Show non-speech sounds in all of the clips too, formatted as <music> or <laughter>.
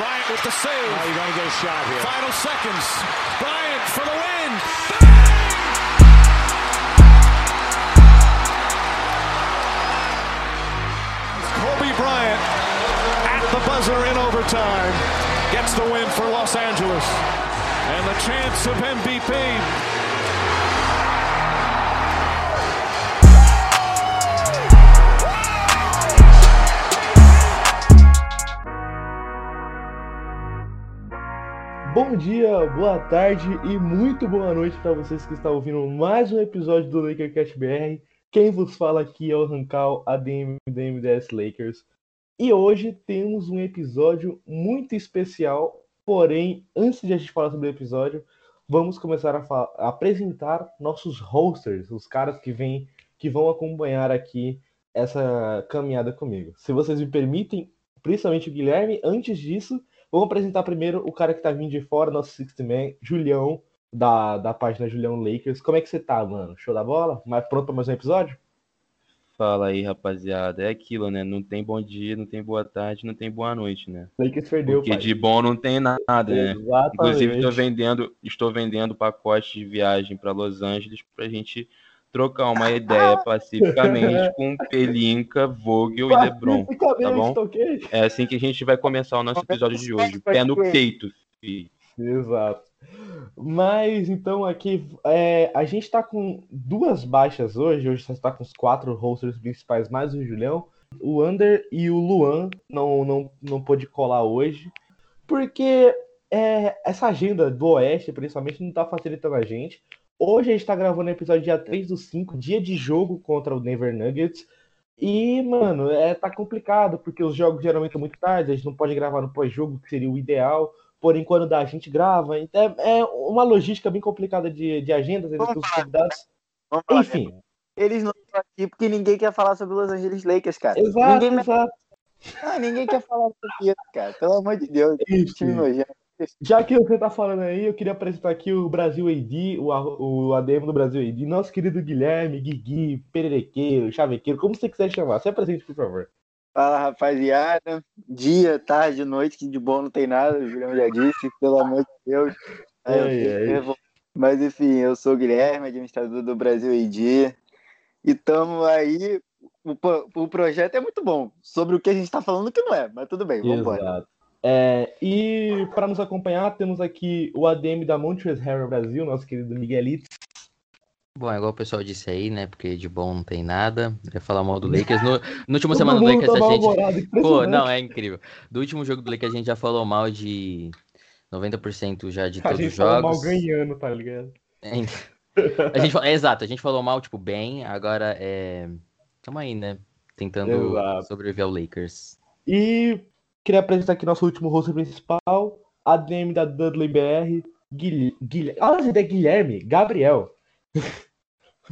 Bryant with the save. Now you're going to get a shot here. Final seconds. Bryant for the win. Kobe Bryant at the buzzer in overtime gets the win for Los Angeles. And the chance of MVP Bom dia, boa tarde e muito boa noite para vocês que estão ouvindo mais um episódio do LakerCast BR. Quem vos fala aqui é o Rancal, ADM da MDS Lakers. E hoje temos um episódio muito especial, porém, antes de a gente falar sobre o episódio, vamos começar a, a apresentar nossos hosters, os caras que vêm, que vão acompanhar aqui essa caminhada comigo. Se vocês me permitem, principalmente o Guilherme, antes disso, Vamos apresentar primeiro o cara que tá vindo de fora, nosso Sixth Man, Julião, da, da página Julião Lakers. Como é que você tá, mano? Show da bola? Mas pronto para mais um episódio? Fala aí, rapaziada. É aquilo, né? Não tem bom dia, não tem boa tarde, não tem boa noite, né? Lakers perdeu, Porque pai. de bom não tem nada, né? Exatamente. Inclusive, estou vendendo, estou vendendo pacote de viagem para Los Angeles pra gente trocar uma <laughs> ideia pacificamente com <laughs> Pelinka, Vogel e Lebron. Tá bom? ok? É assim que a gente vai começar o nosso episódio de hoje. Pé no peito, filho. Exato. Mas então aqui é, a gente tá com duas baixas hoje. Hoje você está com os quatro rosters principais, mais o Julião. O Under e o Luan não, não, não pôde colar hoje. Porque é, essa agenda do Oeste, principalmente, não tá facilitando a gente. Hoje a gente tá gravando o episódio dia 3 do 5, dia de jogo contra o Denver Nuggets. E, mano, é, tá complicado, porque os jogos geralmente são muito tarde, a gente não pode gravar no pós-jogo, que seria o ideal. Porém, quando dá, a gente grava. Então, é, é uma logística bem complicada de, de agendas entre os convidados. Vamos falar, Enfim, Eles não estão aqui porque ninguém quer falar sobre os Los Angeles Lakers, cara. exato, ninguém, exato. ah, ninguém quer falar sobre isso, cara. Pelo amor de Deus. Time Enfim. nojento. Já que você tá falando aí, eu queria apresentar aqui o Brasil AD, o, o ADM do Brasil AD, nosso querido Guilherme, Guigui, Pererequeiro, Chavequeiro, como você quiser chamar. Se apresente, por favor. Fala, rapaziada. Dia, tarde, noite, que de bom não tem nada. O Julião já disse, pelo amor de Deus. Ai, ai. Mas enfim, eu sou o Guilherme, administrador do Brasil AD. E estamos aí. O, o projeto é muito bom. Sobre o que a gente tá falando que não é, mas tudo bem, vamos embora. É, e para nos acompanhar, temos aqui o ADM da Montrezl Harrell Brasil, nosso querido Miguelito. Bom, é igual o pessoal disse aí, né? Porque de bom não tem nada. Eu ia falar mal do Lakers. No, no último <laughs> semana do Lakers tá a gente. <laughs> Pô, não, é incrível. Do último jogo do Lakers a gente já falou mal de 90% já de A todos gente os fala mal jogos. ganhando, tá ligado? É, A gente é, exato, a gente falou mal, tipo, bem. Agora é. Tamo aí, né? Tentando Exato. sobreviver ao Lakers. E queria apresentar aqui nosso último rosto principal, ADM da Dudley BR, Guilherme. Guilherme. Ah, é Guilherme, Gabriel. <laughs>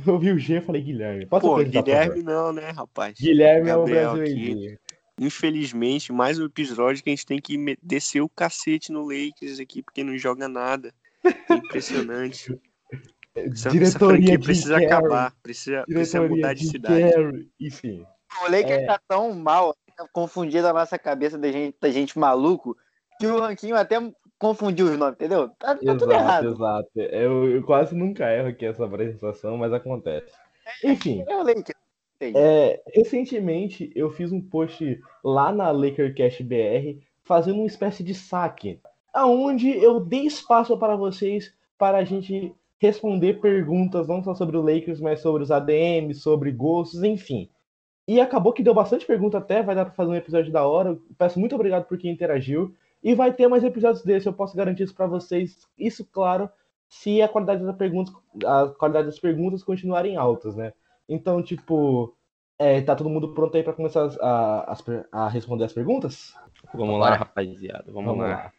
Eu vi o G e falei Guilherme. Posso Pô, Guilherme não, né, rapaz? Guilherme Gabriel é o Brasil aqui. AD. Infelizmente, mais um episódio que a gente tem que descer o cacete no Lakers aqui, porque não joga nada. É <laughs> impressionante. Essa, essa Diretoria franquia de precisa acabar, precisa, precisa mudar de de cidade. Enfim. O Lakers É. tá tão mal, tá confundido a nossa cabeça da gente, da gente maluco, que o Ranquinho até confundiu os nomes, entendeu? Tá, tá tudo Exato, errado. exato. Eu, eu quase nunca erro aqui essa apresentação, mas acontece. Enfim, É o Lakers. é, recentemente eu fiz um post lá na LakerCast BR fazendo uma espécie de saque, aonde eu dei espaço para vocês para a gente responder perguntas não só sobre o Lakers, mas sobre os ADMs, sobre gostos, enfim. E acabou que deu bastante pergunta até, vai dar para fazer um episódio da hora. Eu Peço muito obrigado por quem interagiu. E vai ter mais episódios desse, eu posso garantir isso para vocês. Isso, claro, se a qualidade das perguntas, a qualidade das perguntas continuarem altas, né? Então, tipo, é, tá todo mundo pronto aí para começar a, per- a responder as perguntas? Vamos lá, rapaziada. Vamos, lá.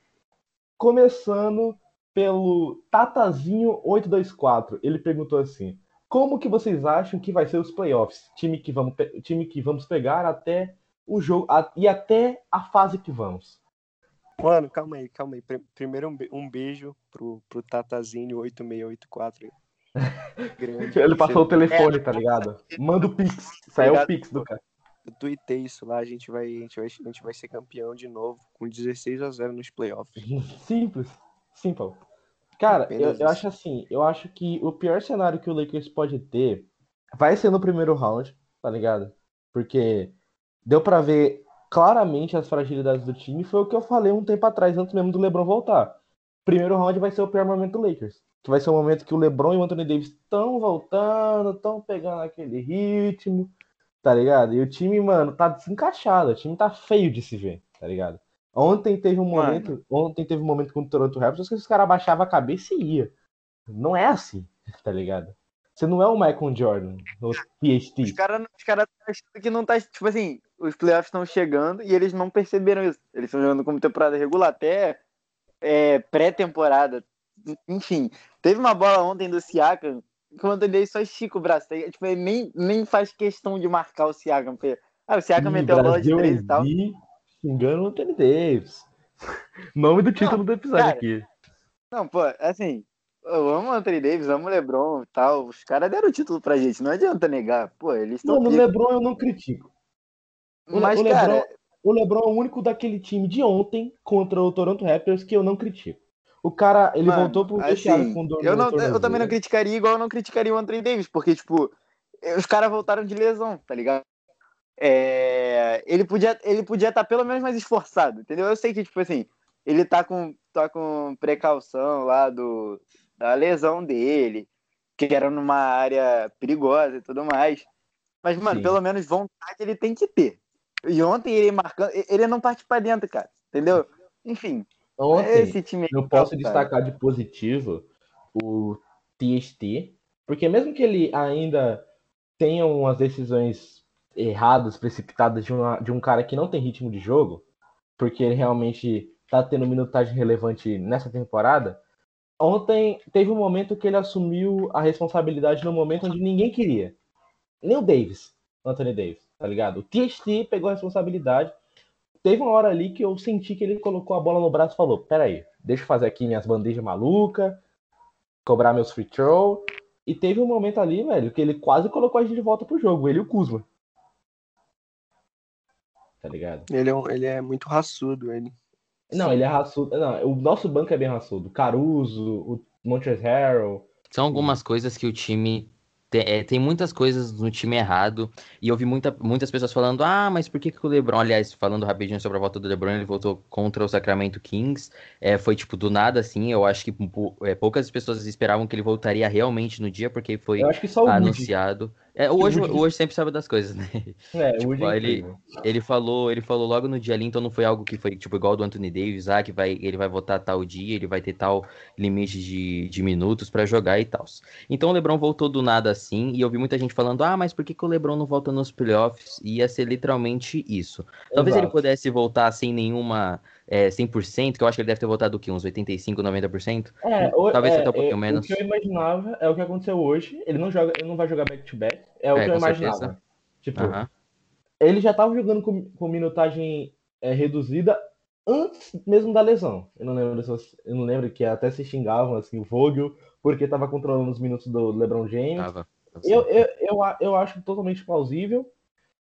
Começando pelo Tatazinho824. Ele perguntou assim: Como que vocês acham que vai ser os playoffs? Time que vamos, time que vamos pegar até o jogo a- e até a fase que vamos. Mano, calma aí, calma aí. Pri- Primeiro um, um beijo pro, pro Tatazinho 8684. aí. <laughs> Grande. Ele passou o Você- telefone, tá ligado? <laughs> Manda o Pix. Isso aí é o. Pix do cara. eu tuitei isso lá, a gente, vai, a, gente vai, a gente vai ser campeão de novo, com 16 a 0 nos playoffs. <laughs> Simples. Simple. Cara, eu, eu acho assim, eu acho que o pior cenário que o Lakers pode ter vai ser no primeiro round, tá ligado? Porque deu pra ver claramente as fragilidades do time, foi o que eu falei um tempo atrás, antes mesmo do LeBron voltar. Primeiro round vai ser o pior momento do Lakers, que vai ser o momento que o LeBron e o Anthony Davis estão voltando, estão pegando aquele ritmo, tá ligado? E o time, mano, tá desencaixado, o time tá feio de se ver, tá ligado? Ontem teve um Mano. momento, ontem teve um momento com o Toronto Raptors que os caras abaixavam a cabeça e ia. Não é assim, <laughs> tá ligado? Você não é o Michael Jordan, o Os PhD. caras os cara tão achando que não tá. Tipo assim, os playoffs estão chegando e eles não perceberam isso. Eles estão jogando como temporada regular, até é, pré-temporada. Enfim, teve uma bola ontem do Siakam que o Anthony Davis só estica o braço. tá? Tipo, ele nem, nem faz questão de marcar o Siakam. Porque, ah, o Siakam meteu a bola de três e tal. vi xingando o Anthony Davis. <laughs> Nome do título do episódio cara, aqui. Não, pô, assim, eu amo o Anthony Davis, amo o LeBron e tal. Os caras deram o título pra gente, não adianta negar. Pô, eles estão. Mano, o LeBron eu não critico. o- Mas, o cara, LeBron- O LeBron é o único daquele time de ontem contra o Toronto Raptors que eu não critico. O cara, ele Mano, voltou pro assim, com eu, não, eu também não criticaria igual eu não criticaria o Anthony Davis, porque, tipo, os caras voltaram de lesão, tá ligado? É, ele podia ele podia estar pelo menos mais esforçado, entendeu? Eu sei que, tipo assim, ele tá com, tá com precaução lá do, da lesão dele, que era numa área perigosa e tudo mais. Mas, mano, Sim. pelo menos vontade ele tem que ter. E ontem ele marcando, ele não parte pra dentro, cara, entendeu? Enfim, Ontem, esse time eu tá, posso cara. destacar de positivo o TST, porque mesmo que ele ainda tenha umas decisões erradas, precipitadas de, uma- de um cara que não tem ritmo de jogo, porque ele realmente tá tendo minutagem relevante nessa temporada, ontem teve um momento que ele assumiu a responsabilidade no momento onde ninguém queria. Nem o Davis, Anthony Davis, tá ligado? O TST pegou a responsabilidade. Teve uma hora ali que eu senti que ele colocou a bola no braço e falou: Peraí, deixa eu fazer aqui minhas bandejas malucas, cobrar meus free throw. E teve um momento ali, velho, que ele quase colocou a gente de volta pro jogo, ele e o Kuzma. Tá ligado? Ele é, um- ele é muito raçudo, ele. Não, ele é raçudo. Não, o nosso banco é bem raçudo. Caruso, o Montrezl Harrell. São algumas coisas que o time. Tem, é, tem muitas coisas no time errado. E eu vi muita, muitas pessoas falando: ah, mas por que, que o Lebron, aliás, falando rapidinho sobre a volta do Lebron, ele voltou contra o Sacramento Kings. É, foi tipo do nada, assim. Eu acho que pou- é, poucas pessoas esperavam que ele voltaria realmente no dia, porque foi Eu acho É, hoje, Woody- hoje sempre sabe das coisas, né? <laughs> É, Tipo, Woody é ele-. Ele falou, ele falou logo no dia ali, então não foi algo que foi tipo igual do Anthony Davis, ah, que vai, ele vai votar tal dia, ele vai ter tal limite de, de minutos pra jogar e tal. Então o LeBron voltou do nada assim, e eu vi muita gente falando: "Ah, mas por que, que o LeBron não volta nos playoffs?" E ia ser literalmente isso. Talvez ele Exato. pudesse voltar sem nenhuma é, 100%, que eu acho que ele deve ter voltado o quê? Uns 85, 90%? É, o- Talvez é, até um pouquinho é, menos. O que eu imaginava é o que aconteceu hoje. Ele não joga, ele não vai jogar back-to-back. É o É, que eu imaginava. certeza. Tipo, Aham. ele já tava jogando com, com minutagem é, reduzida antes mesmo da lesão. Eu não lembro eu não lembro que até se xingavam assim o Vogel porque tava controlando os minutos do LeBron James. Tava. Eu, eu, eu, eu acho totalmente plausível.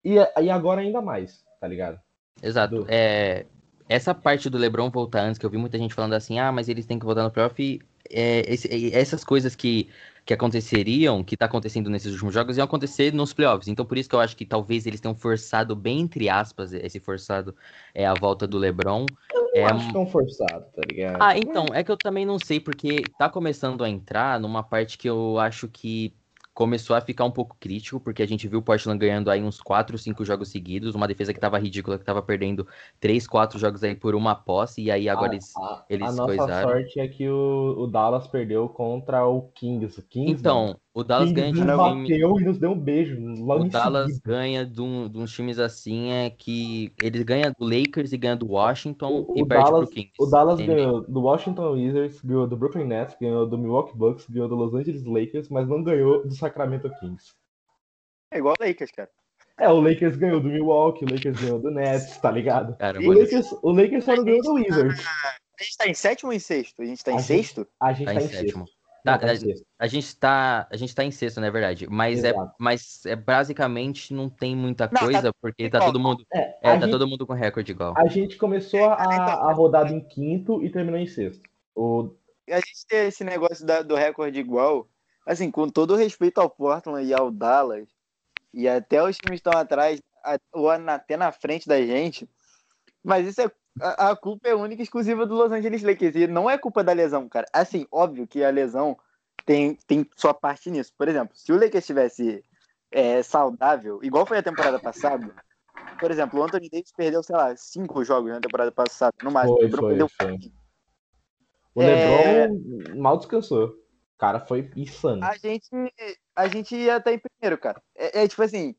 E, e agora ainda mais, tá ligado? Exato. Do- É, essa parte do LeBron voltar antes, que eu vi muita gente falando assim, ah, mas eles têm que voltar no playoff. e, é, esse- essas coisas que, que aconteceriam, que tá acontecendo nesses últimos jogos, iam acontecer nos playoffs. Então, por isso que eu acho que talvez eles tenham forçado, bem entre aspas, esse forçado é a volta do LeBron. Eu É, acho tão forçado, tá ligado? ah, então, é que eu também não sei, porque tá começando a entrar numa parte que eu acho que começou a ficar um pouco crítico, porque a gente viu o Portland ganhando aí uns 4, 5 jogos seguidos, uma defesa que tava ridícula, que tava perdendo 3, 4 jogos aí por uma posse, e aí agora a, eles... a- eles a nossa coisaram. sorte é que o, o Dallas perdeu contra o Kings. O Kings, Então, o Dallas ganha de nos um time... e nos deu um beijo. Logo O Dallas seguida. ganha de, um, de uns times assim, é que eles ganham do Lakers e ganham do Washington O- e o perde Dallas- pro Kings. O Dallas entende? ganhou do Washington Wizards, ganhou do Brooklyn Nets, ganhou do Milwaukee Bucks, ganhou do Los Angeles Lakers, mas não ganhou do Sacramento Kings. É igual o Lakers, cara. É, o Lakers ganhou do Milwaukee, o Lakers ganhou do Nets, tá ligado? Caramba, O Lakers, o Lakers só não ganhou do Wizards. A gente tá em sétimo ou em sexto? A gente tá em A gente- sexto? A gente tá tá, em em sexto. Tá, tá em a-. A gente tá, a gente tá em sexto, não é verdade? Mas é, Exato. mas é basicamente não tem muita Não, tá coisa, porque tá todo mundo, É, é, tá gente, todo mundo com recorde igual. a gente começou a, a rodada em quinto e terminou em sexto. O, a gente ter esse negócio da- do recorde igual, assim, com todo o respeito ao Portland e ao Dallas, e até os times estão atrás, a- ou na- até na frente da gente, mas isso é. A, a culpa é única e exclusiva do Los Angeles Lakers, e não é culpa da lesão, cara. Assim, óbvio que a lesão tem, tem sua parte nisso. Por exemplo, se o Lakers estivesse é, saudável, igual foi a temporada passada, por exemplo, o Anthony Davis perdeu, sei lá, cinco jogos na temporada passada, no máximo. Foi, O LeBron foi, perdeu foi. o É. LeBron mal descansou. O cara foi insano. a gente, a gente ia estar em primeiro, cara. É, é tipo assim,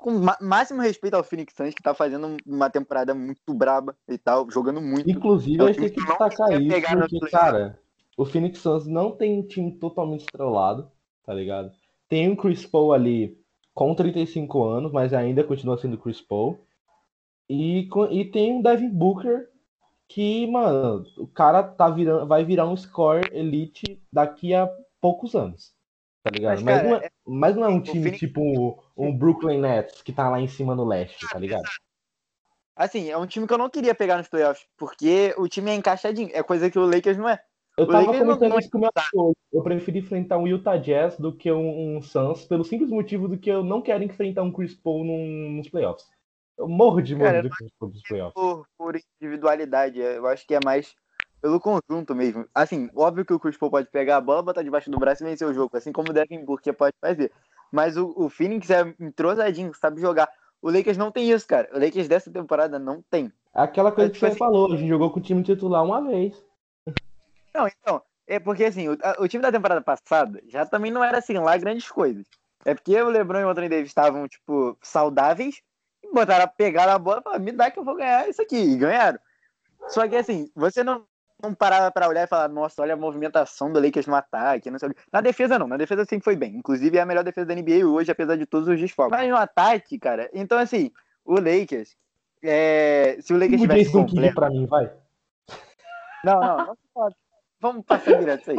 com máximo respeito ao Phoenix Suns, que tá fazendo uma temporada muito braba e tal, jogando muito. Inclusive, É o a gente tem que destacar quer isso, porque, cara, o Phoenix Suns não tem um time totalmente estrelado, tá ligado? Tem o Chris Paul ali com 35 anos, mas ainda continua sendo Chris Paul. E, e tem o Devin Booker, que, mano, o cara tá virando, vai virar um score elite daqui a poucos anos. Tá ligado? Mas, Mas, cara, não, é, mas não é um time Phoenix- tipo um Brooklyn Nets que tá lá em cima no leste, tá ligado? Assim, é um time que eu não queria pegar nos playoffs, porque o time é encaixadinho. É coisa que o Lakers não é. Eu O tava Lakers comentando não isso com o meu amigo. Eu prefiro enfrentar um Utah Jazz do que um, um Suns, pelo simples motivo do que eu não quero enfrentar um Chris Paul num- nos playoffs. Eu morro de medo do Chris Paul nos playoffs. Por, por individualidade, eu acho que é mais pelo conjunto mesmo. Assim, óbvio que o Chris Paul pode pegar a bola, botar debaixo do braço e vencer o jogo, assim como o Devin Booker pode fazer. Mas o, o Phoenix é entrosadinho, sabe jogar. O Lakers não tem isso, cara. O Lakers dessa temporada não tem. Aquela coisa É, que tipo você assim- falou, a gente jogou com o time titular uma vez. Não, então, é porque assim, o, o time da temporada passada já também não era assim lá grandes coisas. É porque o LeBron e o Anthony Davis estavam, tipo, saudáveis e botaram, pegaram a bola e falaram, me dá que eu vou ganhar isso aqui. E ganharam. Só que assim, você não, não parava pra olhar e falar, nossa, olha a movimentação do Lakers no ataque, não sei. Na defesa não, na defesa sempre foi bem. Inclusive é a melhor defesa da NBA hoje, apesar de todos os desfalques. Mas no ataque, cara, então assim, o Lakers, é, se o Lakers O tivesse completo... pra mim, vai. Não, não, não pode. Vamos passar direto isso aí.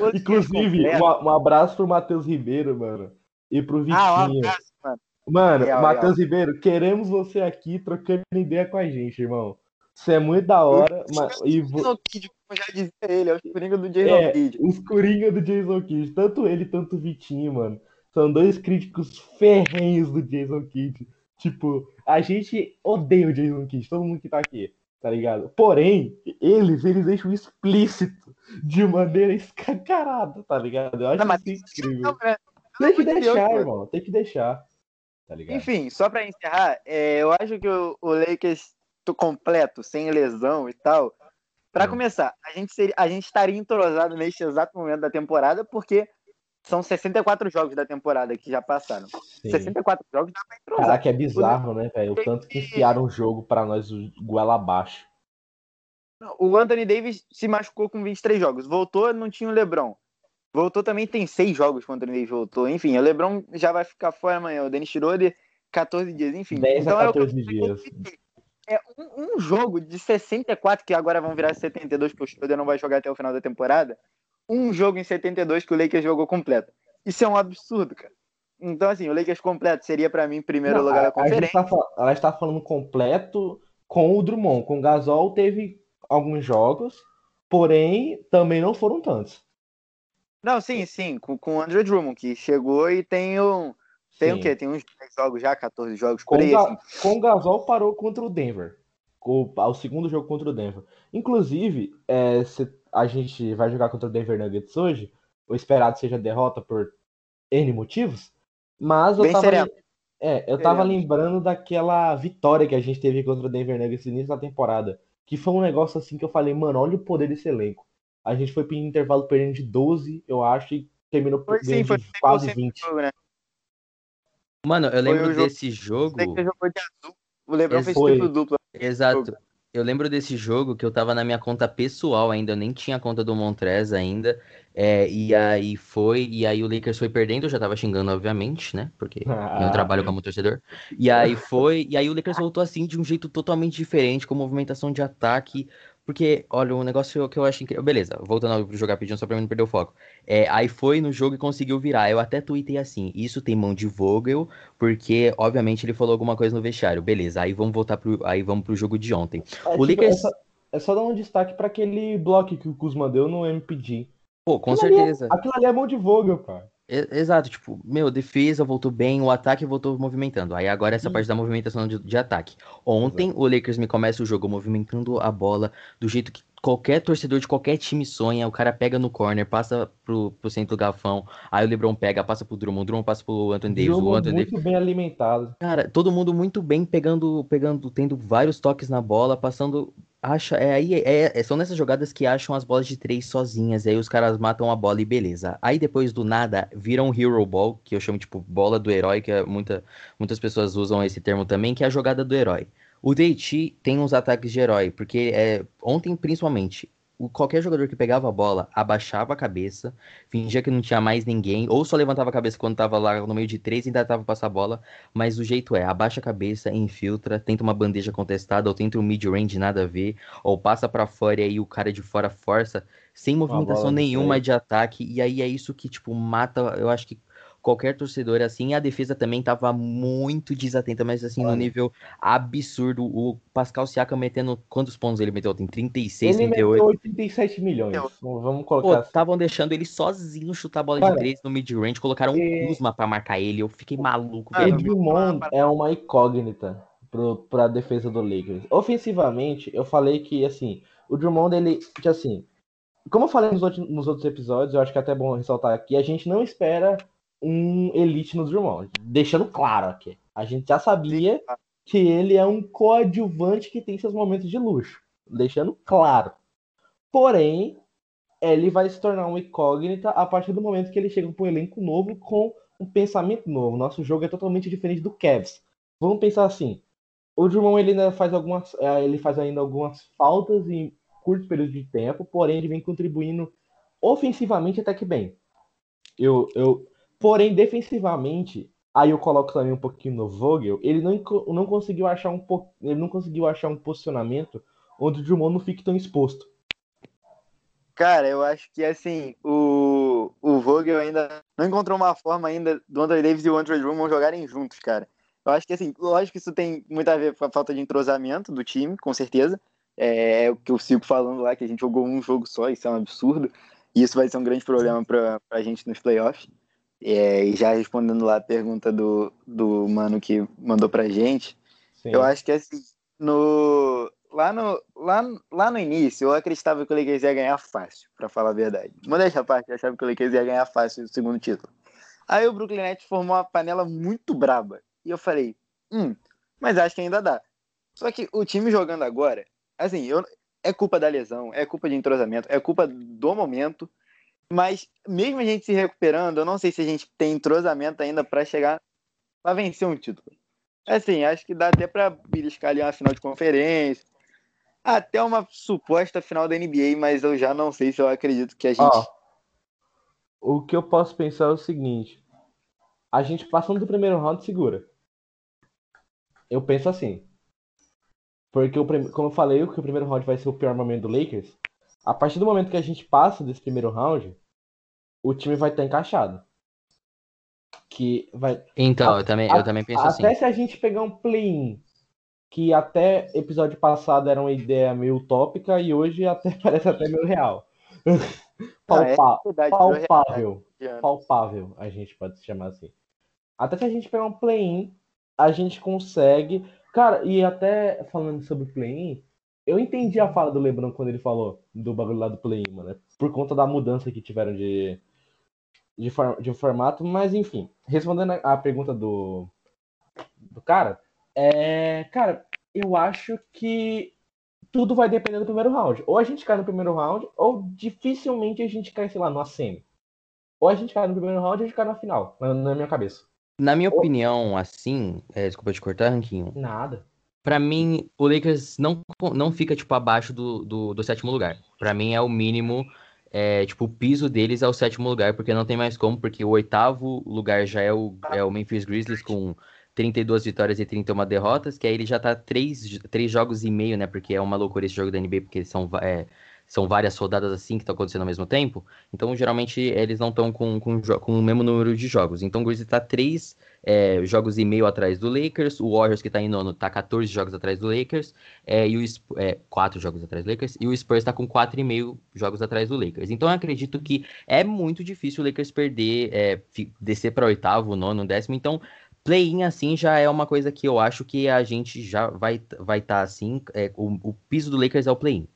O Inclusive, um, um abraço pro Matheus Ribeiro, mano. E pro Vitinho. Ah, um abraço, mano. Mano, Real, Matheus Ribeiro, queremos você aqui trocando ideia com a gente, irmão. Você é muito da hora. ma- e vo- Jason Kidd, como já dizia ele, é o coringa do Jason É, Kidd. os Coringa do Jason Kidd, tanto ele tanto o Vitinho, mano. São dois críticos ferrenhos do Jason Kidd. Tipo, a gente odeia o Jason Kidd, todo mundo que tá aqui, tá ligado? Porém, eles, eles deixam explícito de maneira escancarada, tá ligado? Eu acho Não, mas isso incrível. Não? Tem que Deus, deixar, irmão, tem que deixar. Tá ligado? Enfim, só pra encerrar, é, eu acho que o, o Lakers completo, sem lesão e tal. Pra Hum. começar, a gente, seria, a gente estaria entrosado neste exato momento da temporada, porque são 64 jogos da temporada que já passaram. Sim. 64 jogos dá pra entrosar. Caraca, é bizarro, né, velho? O tanto que enfiaram o jogo pra nós goela abaixo. O Anthony Davis se machucou com 23 jogos. Voltou, não tinha o LeBron. Voltou também, tem 6 jogos que o Anthony Davis voltou. Enfim, o LeBron já vai ficar fora amanhã. O Dennis Schroeder, 14 dias. Enfim, 10 então a é o que eu 14 dias. É um, um jogo de 64, que agora vão virar 72, porque o Schroeder não vai jogar até o final da temporada. Um jogo em 72 que o Lakers jogou completo. Isso é um absurdo, cara. Então, assim, o Lakers completo seria pra mim primeiro Não, lugar a- da a gente conferência. tá está falando completo com o Drummond. Com o Gasol teve alguns jogos, porém também não foram tantos. Não, sim, sim, com, com o Andrew Drummond, que chegou e tem um. Tem Sim. o quê? Tem uns 10 jogos já, 14 jogos Com, por o aí, Ga- assim. com o Gasol parou contra o Denver. O, segundo jogo contra o Denver. Inclusive, é, se a gente vai jogar contra o Denver Nuggets hoje. O esperado seja derrota por N motivos. Mas eu tava, Venceremos. é, eu tava lembrando daquela vitória que a gente teve contra o Denver Nuggets no início da temporada. Que foi um negócio assim que eu falei, mano, olha o poder desse elenco. A gente foi pro intervalo perdendo de 12, eu acho, e terminou Foi sim, ganhando foi de quase 20. jogo, né? Mano, eu lembro jogo- desse jogo. Sei que ele jogou de azul. O LeBron Esse fez triplo duplo. Exato. Eu lembro desse jogo que eu tava na minha conta pessoal ainda, eu nem tinha a conta do Montrez ainda. é, e aí foi, e aí o Lakers foi perdendo, eu já tava xingando, obviamente, né? Porque Ah. eu trabalho como torcedor. E aí foi, e aí o Lakers voltou assim de um jeito totalmente diferente, com movimentação de ataque, Porque, olha, um negócio que eu acho incrível. Beleza, voltando pro jogar rapidinho só pra mim não perder o foco. É, aí foi no jogo e conseguiu virar. Eu até tuitei assim: isso tem mão de Vogel, porque, obviamente, ele falou alguma coisa no vestiário. Beleza, aí vamos voltar pro, aí vamos pro jogo de ontem. É, o tipo, Lakers. é, só, é só dar um destaque pra aquele bloco que o Kuzma deu no MPG. Pô, com Aquilo ali é- certeza. aquilo ali é mão de Vogel, cara. Exato, tipo, meu, defesa voltou bem, o ataque voltou movimentando. Aí agora essa Sim. parte da movimentação de, de ataque. Ontem o Lakers me começa o jogo movimentando a bola do jeito que qualquer torcedor de qualquer time sonha. O cara pega no corner, passa pro, pro centro do garfão. Aí o LeBron pega, passa pro Drummond, o Drummond passa pro Anthony Davis, o Drummond Anthony Davis. muito bem alimentado. Cara, todo mundo muito bem pegando, pegando, tendo vários toques na bola, passando. Acha, é aí, é, é- são nessas jogadas que acham as bolas de três sozinhas, e aí os caras matam a bola e beleza. Aí depois do nada vira um hero ball, que eu chamo tipo bola do herói, que é muita, muitas pessoas usam esse termo também, que é a jogada do herói. O DT tem uns ataques de herói, porque é, ontem principalmente, qualquer jogador que pegava a bola abaixava a cabeça, fingia que não tinha mais ninguém, ou só levantava a cabeça quando tava lá no meio de três e ainda tava passar a bola. Mas o jeito é, abaixa a cabeça, infiltra, tenta uma bandeja contestada, ou tenta um mid-range, nada a ver, ou passa pra fora e aí o cara de fora força, sem movimentação nenhuma de ataque, e aí é isso que, tipo, mata, eu acho que qualquer torcedor assim, e a defesa também tava muito desatenta, mas assim, no Olha. nível absurdo, o Pascal Siakam metendo, quantos pontos ele meteu? Tem 36, Ele 38. meteu 87 milhões. Eu- Vamos colocar assim. estavam deixando ele sozinho chutar a bola Cara, de três no mid-range, colocaram um é- Kuzma pra marcar ele, eu fiquei maluco, Edmond uma- é uma incógnita pro, pra defesa do Lakers. Ofensivamente, eu falei que, assim, o Drummond, ele, que assim, como eu falei nos outros, nos outros episódios, eu acho que é até bom ressaltar aqui, a gente não espera um elite no Drummond. Deixando claro aqui. A gente já sabia que ele é um coadjuvante que tem seus momentos de luxo. Deixando claro. Porém, ele vai se tornar uma incógnita a partir do momento que ele chega para um elenco novo com um pensamento novo. Nosso jogo é totalmente diferente do Cavs. Vamos pensar assim. O Drummond ele ainda faz algumas, eh, ele faz ainda algumas faltas em curto período de tempo, porém ele vem contribuindo ofensivamente até que bem. Eu, eu, porém defensivamente, aí eu coloco também um pouquinho no Vogel, ele não, não conseguiu achar um ele não conseguiu achar um posicionamento onde o Drummond não fique tão exposto. Cara, eu acho que assim, o, o Vogel ainda não encontrou uma forma ainda do Anthony Davis e o Andre Drummond jogarem juntos, cara. Eu acho que assim, lógico que isso tem muito a ver com a falta de entrosamento do time, com certeza. É, o que eu sigo falando lá, que a gente jogou um jogo só, isso é um absurdo. E isso vai ser um grande problema pra, pra gente nos playoffs. É, e já respondendo lá a pergunta do, do mano que mandou pra gente, Sim. eu acho que assim, no, lá, no, lá, lá no início, eu acreditava que o Lakers ia ganhar fácil, pra falar a verdade. Modéstia à parte, eu achava que o Lakers ia ganhar fácil o segundo título. Aí o Brooklyn Nets formou uma panela muito braba. E eu falei, hum, mas acho que ainda dá. Só que o time jogando agora, assim, eu, é culpa da lesão, é culpa de entrosamento, é culpa do momento. Mas mesmo a gente se recuperando, eu não sei se a gente tem entrosamento ainda pra chegar pra vencer um título. Assim, acho que dá até pra beliscar ali uma final de conferência. Até uma suposta final da NBA, mas eu já não sei se eu acredito que a gente. O que eu posso pensar é o seguinte: a gente passando do primeiro round segura. Eu penso assim. Porque, o como eu falei, que o primeiro round vai ser o pior momento do Lakers. A partir do momento que a gente passa desse primeiro round, o time vai estar encaixado. Que vai. Então, eu também, eu também penso assim. Até se a gente pegar um play-in, que até episódio passado era uma ideia meio utópica e hoje até <laughs> parece até meio real. <laughs> É Palpa- palpável verdade. palpável, a gente pode se chamar assim. Até se a gente pegar um play-in, a gente consegue. Cara, e até falando sobre play-in, eu entendi a fala do Lebron quando ele falou do bagulho lá do play-in, mano. Por conta da mudança que tiveram de, de, for- de formato, mas enfim. Respondendo a pergunta do, do cara, é. Cara, eu acho que tudo vai depender do primeiro round. Ou a gente cai no primeiro round, ou dificilmente a gente cai, sei lá, no semi. Ou a gente cai no primeiro round ou a gente cai na final, na, na minha cabeça. Na minha opinião, assim, é, desculpa te cortar, Ranquinho. Nada. Pra mim, o Lakers não, não fica, tipo, abaixo do, do, do sétimo lugar. Pra mim é o mínimo. É, tipo, o piso deles é o sétimo lugar, porque não tem mais como, porque o oitavo lugar já é o, é o Memphis Grizzlies com 32 vitórias e 31 derrotas, que aí ele já tá três, três jogos e meio, né? Porque é uma loucura esse jogo da NBA, porque são, é, são várias rodadas assim que estão acontecendo ao mesmo tempo. Então, geralmente, eles não estão com, com, com, o mesmo número de jogos. Então, o Grizzlies tá três é, jogos e meio atrás do Lakers, o Warriors, que tá em nono, tá 14 jogos atrás do Lakers, é, e o é, 4 jogos atrás do Lakers, e o Spurs tá com 4,5 jogos atrás do Lakers. Então, eu acredito que é muito difícil o Lakers perder, é, descer para oitavo, nono, décimo. Então, Play-in, assim, já é uma coisa que eu acho que a gente já vai estar vai tá assim. É, o, o, piso do Lakers é o play-in.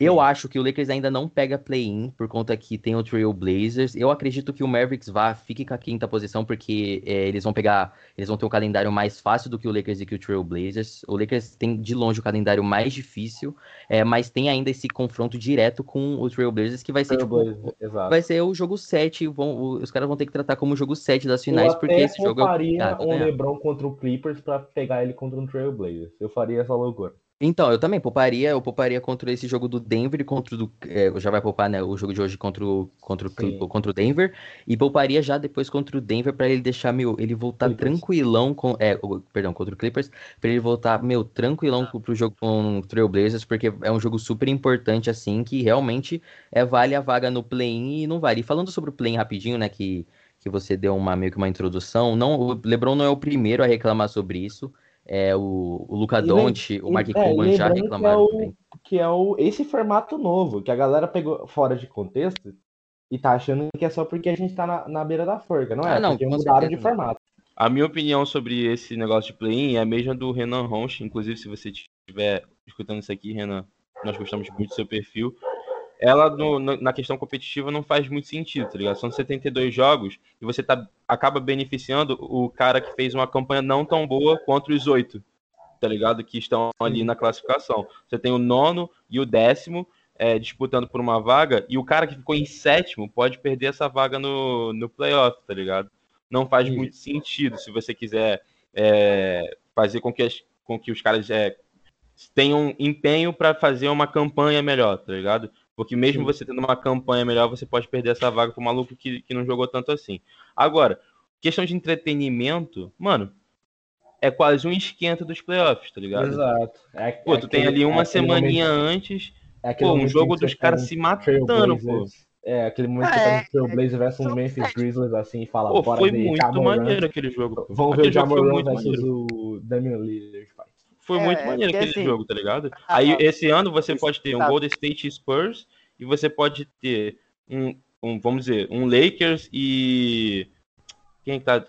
Eu acho que o Lakers ainda não pega play-in por conta que tem o Trail Blazers. Eu acredito que o Mavericks vá, fique com a quinta posição, porque é, eles vão pegar. Eles vão ter um calendário mais fácil do que o Lakers e que o Trail Blazers. O Lakers tem de longe o calendário mais difícil, é, mas tem ainda esse confronto direto com o Trail Blazers, que vai ser tipo, vai ser o jogo 7. Vão, os caras vão ter que tratar como o jogo 7 das finais, porque esse jogo. Eu faria um LeBron contra o Clippers para pegar ele contra um Trail Blazers. Eu faria essa loucura. Então, eu também pouparia, eu pouparia contra esse jogo do Denver, contra o do, é, já vai poupar, né, o jogo de hoje contra o, contra o, contra o Denver, e pouparia já depois contra o Denver para ele deixar, meu, ele voltar Clippers. tranquilão com, é, perdão, contra o Clippers, para ele voltar, meu, tranquilão ah. pro jogo com o Trailblazers, porque é um jogo super importante, assim, que realmente é, vale a vaga no play-in e não vale. E falando sobre o play-in rapidinho, né, que, que você deu uma, meio que uma introdução, não, o LeBron não é o primeiro a reclamar sobre isso, é, o, o Luca Doncic, o Mark Cuban já reclamaram que é, o, que é o, esse formato novo, que a galera pegou fora de contexto e tá achando que é só porque a gente tá na, na beira da forca, não é? Ah, não, porque mudaram de formato. A minha opinião sobre esse negócio de play-in é a mesma do Renan Ronch, inclusive se você estiver escutando isso aqui, Renan, nós gostamos muito do seu perfil ela no, no, na questão competitiva não faz muito sentido, tá ligado? São 72 jogos e você tá, acaba beneficiando o cara que fez uma campanha não tão boa quanto os oito, tá ligado? Que estão ali na classificação. Você tem o nono e o décimo é, disputando por uma vaga e o cara que ficou em sétimo pode perder essa vaga no, no playoff, tá ligado? Não faz muito sentido se você quiser é, fazer com que, as, com que os caras é, tenham empenho para fazer uma campanha melhor, tá ligado? Porque mesmo Sim. você tendo uma campanha melhor, você pode perder essa vaga pro maluco que, que não jogou tanto assim. Agora, questão de entretenimento, mano, é quase um esquenta dos playoffs, tá ligado? Exato. É, pô, é tu aquele, tem ali uma é semaninha momento, antes, é pô, um jogo dos caras se matando, pô. É, aquele momento que tá no Trailblazer versus o Memphis Grizzlies, assim, fala, pô, foi muito Jamoran. maneiro aquele jogo. Vamos ver o Jamoran versus o Damian Lillard. Foi é, muito maneiro aquele assim, jogo, tá ligado? Ah, Aí esse ano você pode ter um Golden State Spurs e você pode ter um, um vamos dizer, um Lakers e quem tá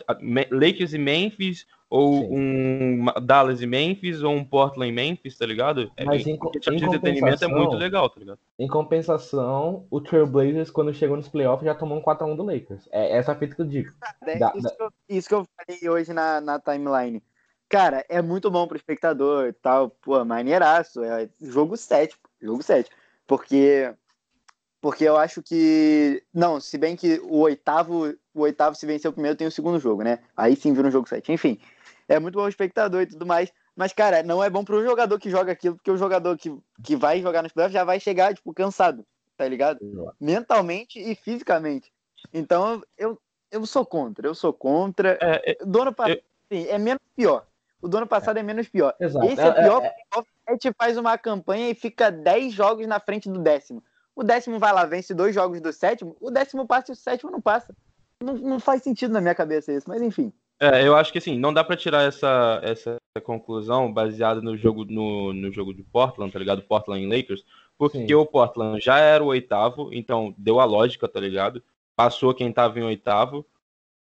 Lakers e Memphis ou Sim. um Dallas e Memphis ou um Portland e Memphis, tá ligado? É, Mas em, em de entretenimento é muito legal, tá ligado? Em compensação, o Trailblazers quando chegou nos playoffs já tomou um 4 x 1 do Lakers. É essa fita que eu digo. É, da, isso, da... Que eu, isso, que eu, falei hoje na, na timeline. Cara, é muito bom pro espectador e tal. Pô, maneiraço. É jogo 7. Jogo 7. Porque. Porque eu acho que. Não, se bem que o oitavo. O oitavo, se vencer o primeiro, tem o segundo jogo, né? Aí sim vira um jogo 7. Enfim. É muito bom o espectador e tudo mais. Mas, cara, não é bom pro jogador que joga aquilo, porque o jogador que, que vai jogar nos playoffs já vai chegar, tipo, cansado, tá ligado? Mentalmente e fisicamente. Então, eu, eu sou contra, eu sou contra. É, é, do ano passado, eu... é menos pior. O do ano passado é, é menos pior. Exato. Esse é, é pior é, porque a gente faz uma campanha e fica 10 jogos na frente do décimo. O décimo vai lá, vence dois jogos do sétimo, o décimo passa e o sétimo não passa. Não, não faz sentido na minha cabeça isso, mas enfim. É, eu acho que assim, não dá para tirar essa, essa conclusão baseada no jogo no, no jogo de Portland, tá ligado? Portland e Lakers, porque Sim. o Portland já era o oitavo, então deu a lógica, tá ligado? Passou quem tava em oitavo,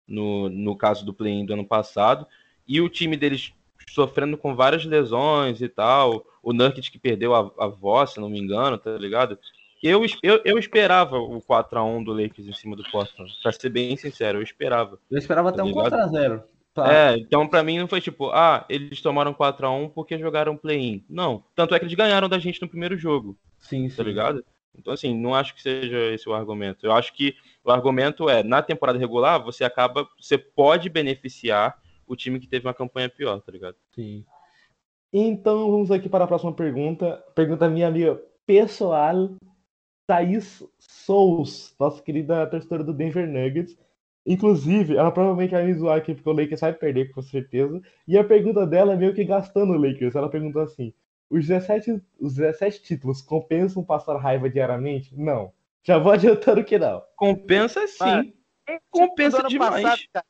no, no caso do play-in do ano passado, e o time deles sofrendo com várias lesões e tal. O Nurkic que perdeu a, a voz, se não me engano, tá ligado? Eu, eu, eu esperava o 4x1 do Lakers em cima do Portland. Pra ser bem sincero, eu esperava. Eu esperava tá até um 4x0. Tá. É, então pra mim não foi tipo, ah, eles tomaram 4x1 porque jogaram play-in. Não. Tanto é que eles ganharam da gente no primeiro jogo. Sim, tá sim. Tá ligado? Então, assim, não acho que seja esse o argumento. Eu acho que o argumento é, na temporada regular, você acaba, você pode beneficiar o time que teve uma campanha pior, tá ligado? Sim. Então vamos aqui para a próxima pergunta. Pergunta minha amiga pessoal, Thaís Sous, nossa querida torcedora do Denver Nuggets. Inclusive, ela provavelmente vai me zoar aqui porque o Lakers vai perder com certeza. E a pergunta dela é meio que gastando o Lakers. Ela perguntou assim: os 17, os 17 títulos compensam passar raiva diariamente? Não. Já vou adiantando que não. Compensa sim. Mas- Compensa demais. passado.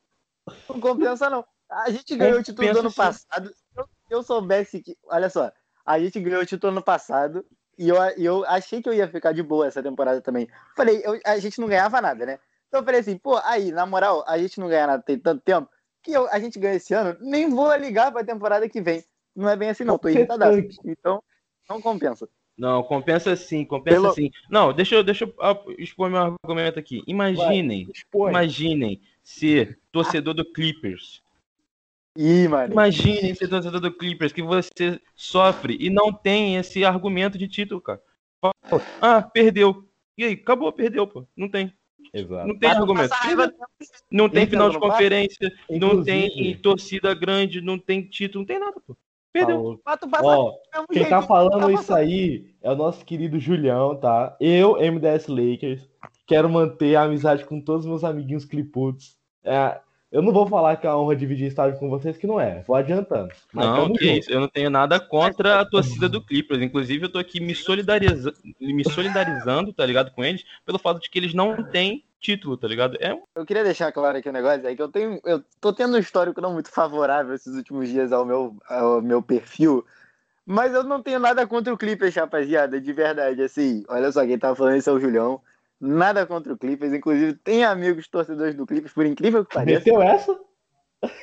Não compensa, não. A gente ganhou o título do ano sim. passado. Se eu, se eu soubesse que. Olha só, a gente ganhou o título ano passado e eu, e eu achei que eu ia ficar de boa essa temporada também. Falei, eu- a gente não ganhava nada, né? Então eu falei assim, pô, aí, na moral, a gente não ganha nada tem tanto tempo que eu- a gente ganha esse ano, nem vou ligar pra temporada que vem. Não é bem assim, não. Tô irritadaço. Então, não compensa. Não, compensa sim, compensa Pelo- sim. Não, deixa, eu- deixa eu ah, expor meu argumento aqui. Imaginem, Expõe. imaginem ser torcedor do Clippers. Ih, mano. Imaginem ser torcedor do Clippers que você sofre e não tem esse argumento de título, cara. Ah, perdeu. E aí, acabou, perdeu, pô. Não tem. Exato. Não tem Mas argumento. Não tem final de não passa? conferência, não Inclusive- tem torcida grande, não tem título, não tem nada, pô. Perdeu. Ó, mesmo Quem tá falando isso aí é o nosso querido Julião, tá? Eu, MDS Lakers, quero manter a amizade com todos os meus amiguinhos clipudos. É, eu não vou falar que é uma honra dividir estádio com vocês, que não é. Vou adiantando. Mas Não, que junto. isso. Eu não tenho nada contra a torcida do Clippers. Inclusive, eu tô aqui me, solidariza... me solidarizando, tá ligado, com eles, pelo fato de que eles não têm título, tá ligado? É Eu queria deixar claro aqui um negócio, é que eu tenho, eu tô tendo um histórico não muito favorável esses últimos dias ao meu, ao meu perfil, mas eu não tenho nada contra o Clippers, rapaziada, de verdade, assim, olha só, quem tá falando isso é o Julião, nada contra o Clippers, inclusive tem amigos torcedores do Clippers, por incrível que pareça, Meteu essa?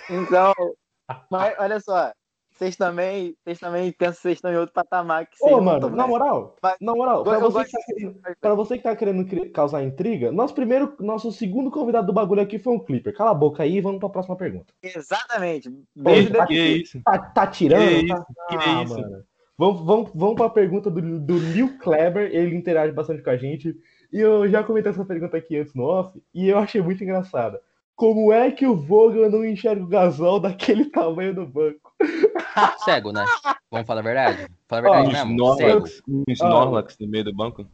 então, mas olha só, vocês também, vocês também pensam que vocês estão em outro patamar que Ô, vocês não mano, na moral, Mas- na moral, pra Eu você, que tá querendo, pra você que tá querendo causar intriga, nosso primeiro, nosso segundo convidado do bagulho aqui foi um Clipper. Cala a boca aí e vamos pra próxima pergunta. Exatamente, beijo tá. Tá, tá tirando? Que tá... isso, que ah, isso. mano. Vamos, vamos, vamos pra pergunta do, do Lil Kleber, ele interage bastante com a gente. E eu já comentei essa pergunta aqui antes no off, e eu achei muito engraçada. Como é que o Vogel não enxerga o Gasol daquele tamanho no banco? <laughs> Cego, né? Vamos falar a verdade? Falar a verdade Um mesmo. Cego. Snorlax, um Snorlax no meio do banco.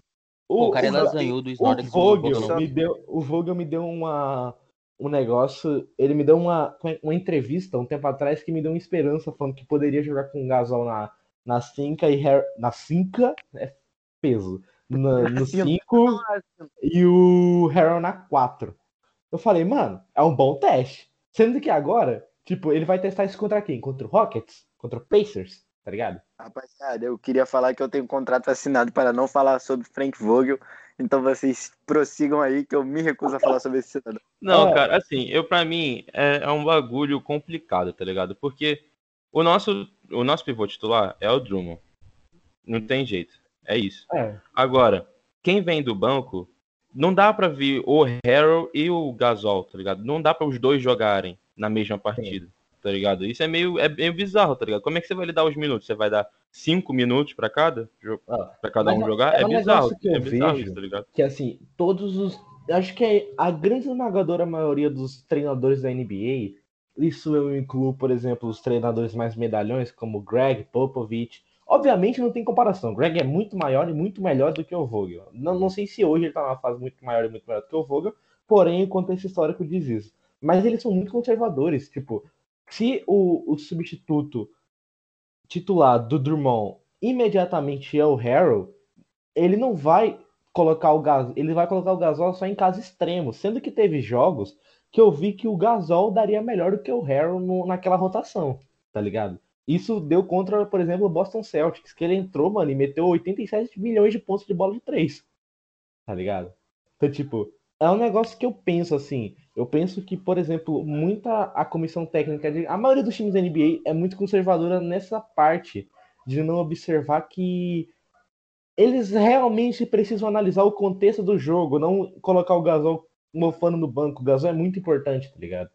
Pô, o cara é o- lasanhudo, o O Snorlax não Vogel não. me deu, o Vogel me deu uma, um negócio, ele me deu uma, uma entrevista um tempo atrás que me deu uma esperança falando que poderia jogar com o Gasol na, na 5 e Har- na 5 é peso, na, no <laughs> Cinco. 5 e o Harrell na 4. Eu falei, mano, é um bom teste. Sendo que agora, tipo, ele vai testar isso contra quem? Contra o Rockets? Contra o Pacers? Tá ligado? Rapaziada, eu queria falar que eu tenho um contrato assinado para não falar sobre Frank Vogel, então vocês prossigam aí que eu me recuso a falar sobre esse cidadão. Não, É. cara, assim, eu pra mim é, é um bagulho complicado, tá ligado? Porque o nosso, o nosso pivô titular é o Drummond. Não tem jeito. É isso. É. Agora, quem vem do banco, não dá pra vir o Harrell e o Gasol, tá ligado? Não dá pra os dois jogarem na mesma partida, tá ligado? Isso é meio, é meio bizarro, tá ligado? Como é que você vai lhe dar os minutos? Você vai dar cinco minutos pra cada, Ah, pra cada um é- jogar? é É, um bizarro, que é bizarro isso, tá ligado? que assim, todos os. Acho que é a grande esmagadora maioria dos treinadores da NBA, isso eu incluo, por exemplo, os treinadores mais medalhões, como Greg Popovich. Obviamente não tem comparação. Greg é muito maior e muito melhor do que o Vogel. Não, não sei se hoje ele tá numa fase muito maior e muito melhor do que o Vogel, porém o contexto histórico diz isso. Mas eles são muito conservadores. Tipo, se o, o substituto titular do Drummond imediatamente é o Harrell, ele não vai colocar o Gasol, ele vai colocar o Gasol só em caso extremo, sendo que teve jogos que eu vi que o Gasol daria melhor do que o Harrell naquela rotação, tá ligado? Isso deu contra, por exemplo, o Boston Celtics, que ele entrou, mano, e meteu 87 milhões de pontos de bola de três, tá ligado? Então, tipo, é um negócio que eu penso assim, eu penso que, por exemplo, muita a comissão técnica, de, a maioria dos times da NBA é muito conservadora nessa parte de não observar que eles realmente precisam analisar o contexto do jogo, não colocar o Gasol mofando no banco. O Gasol é muito importante, tá ligado?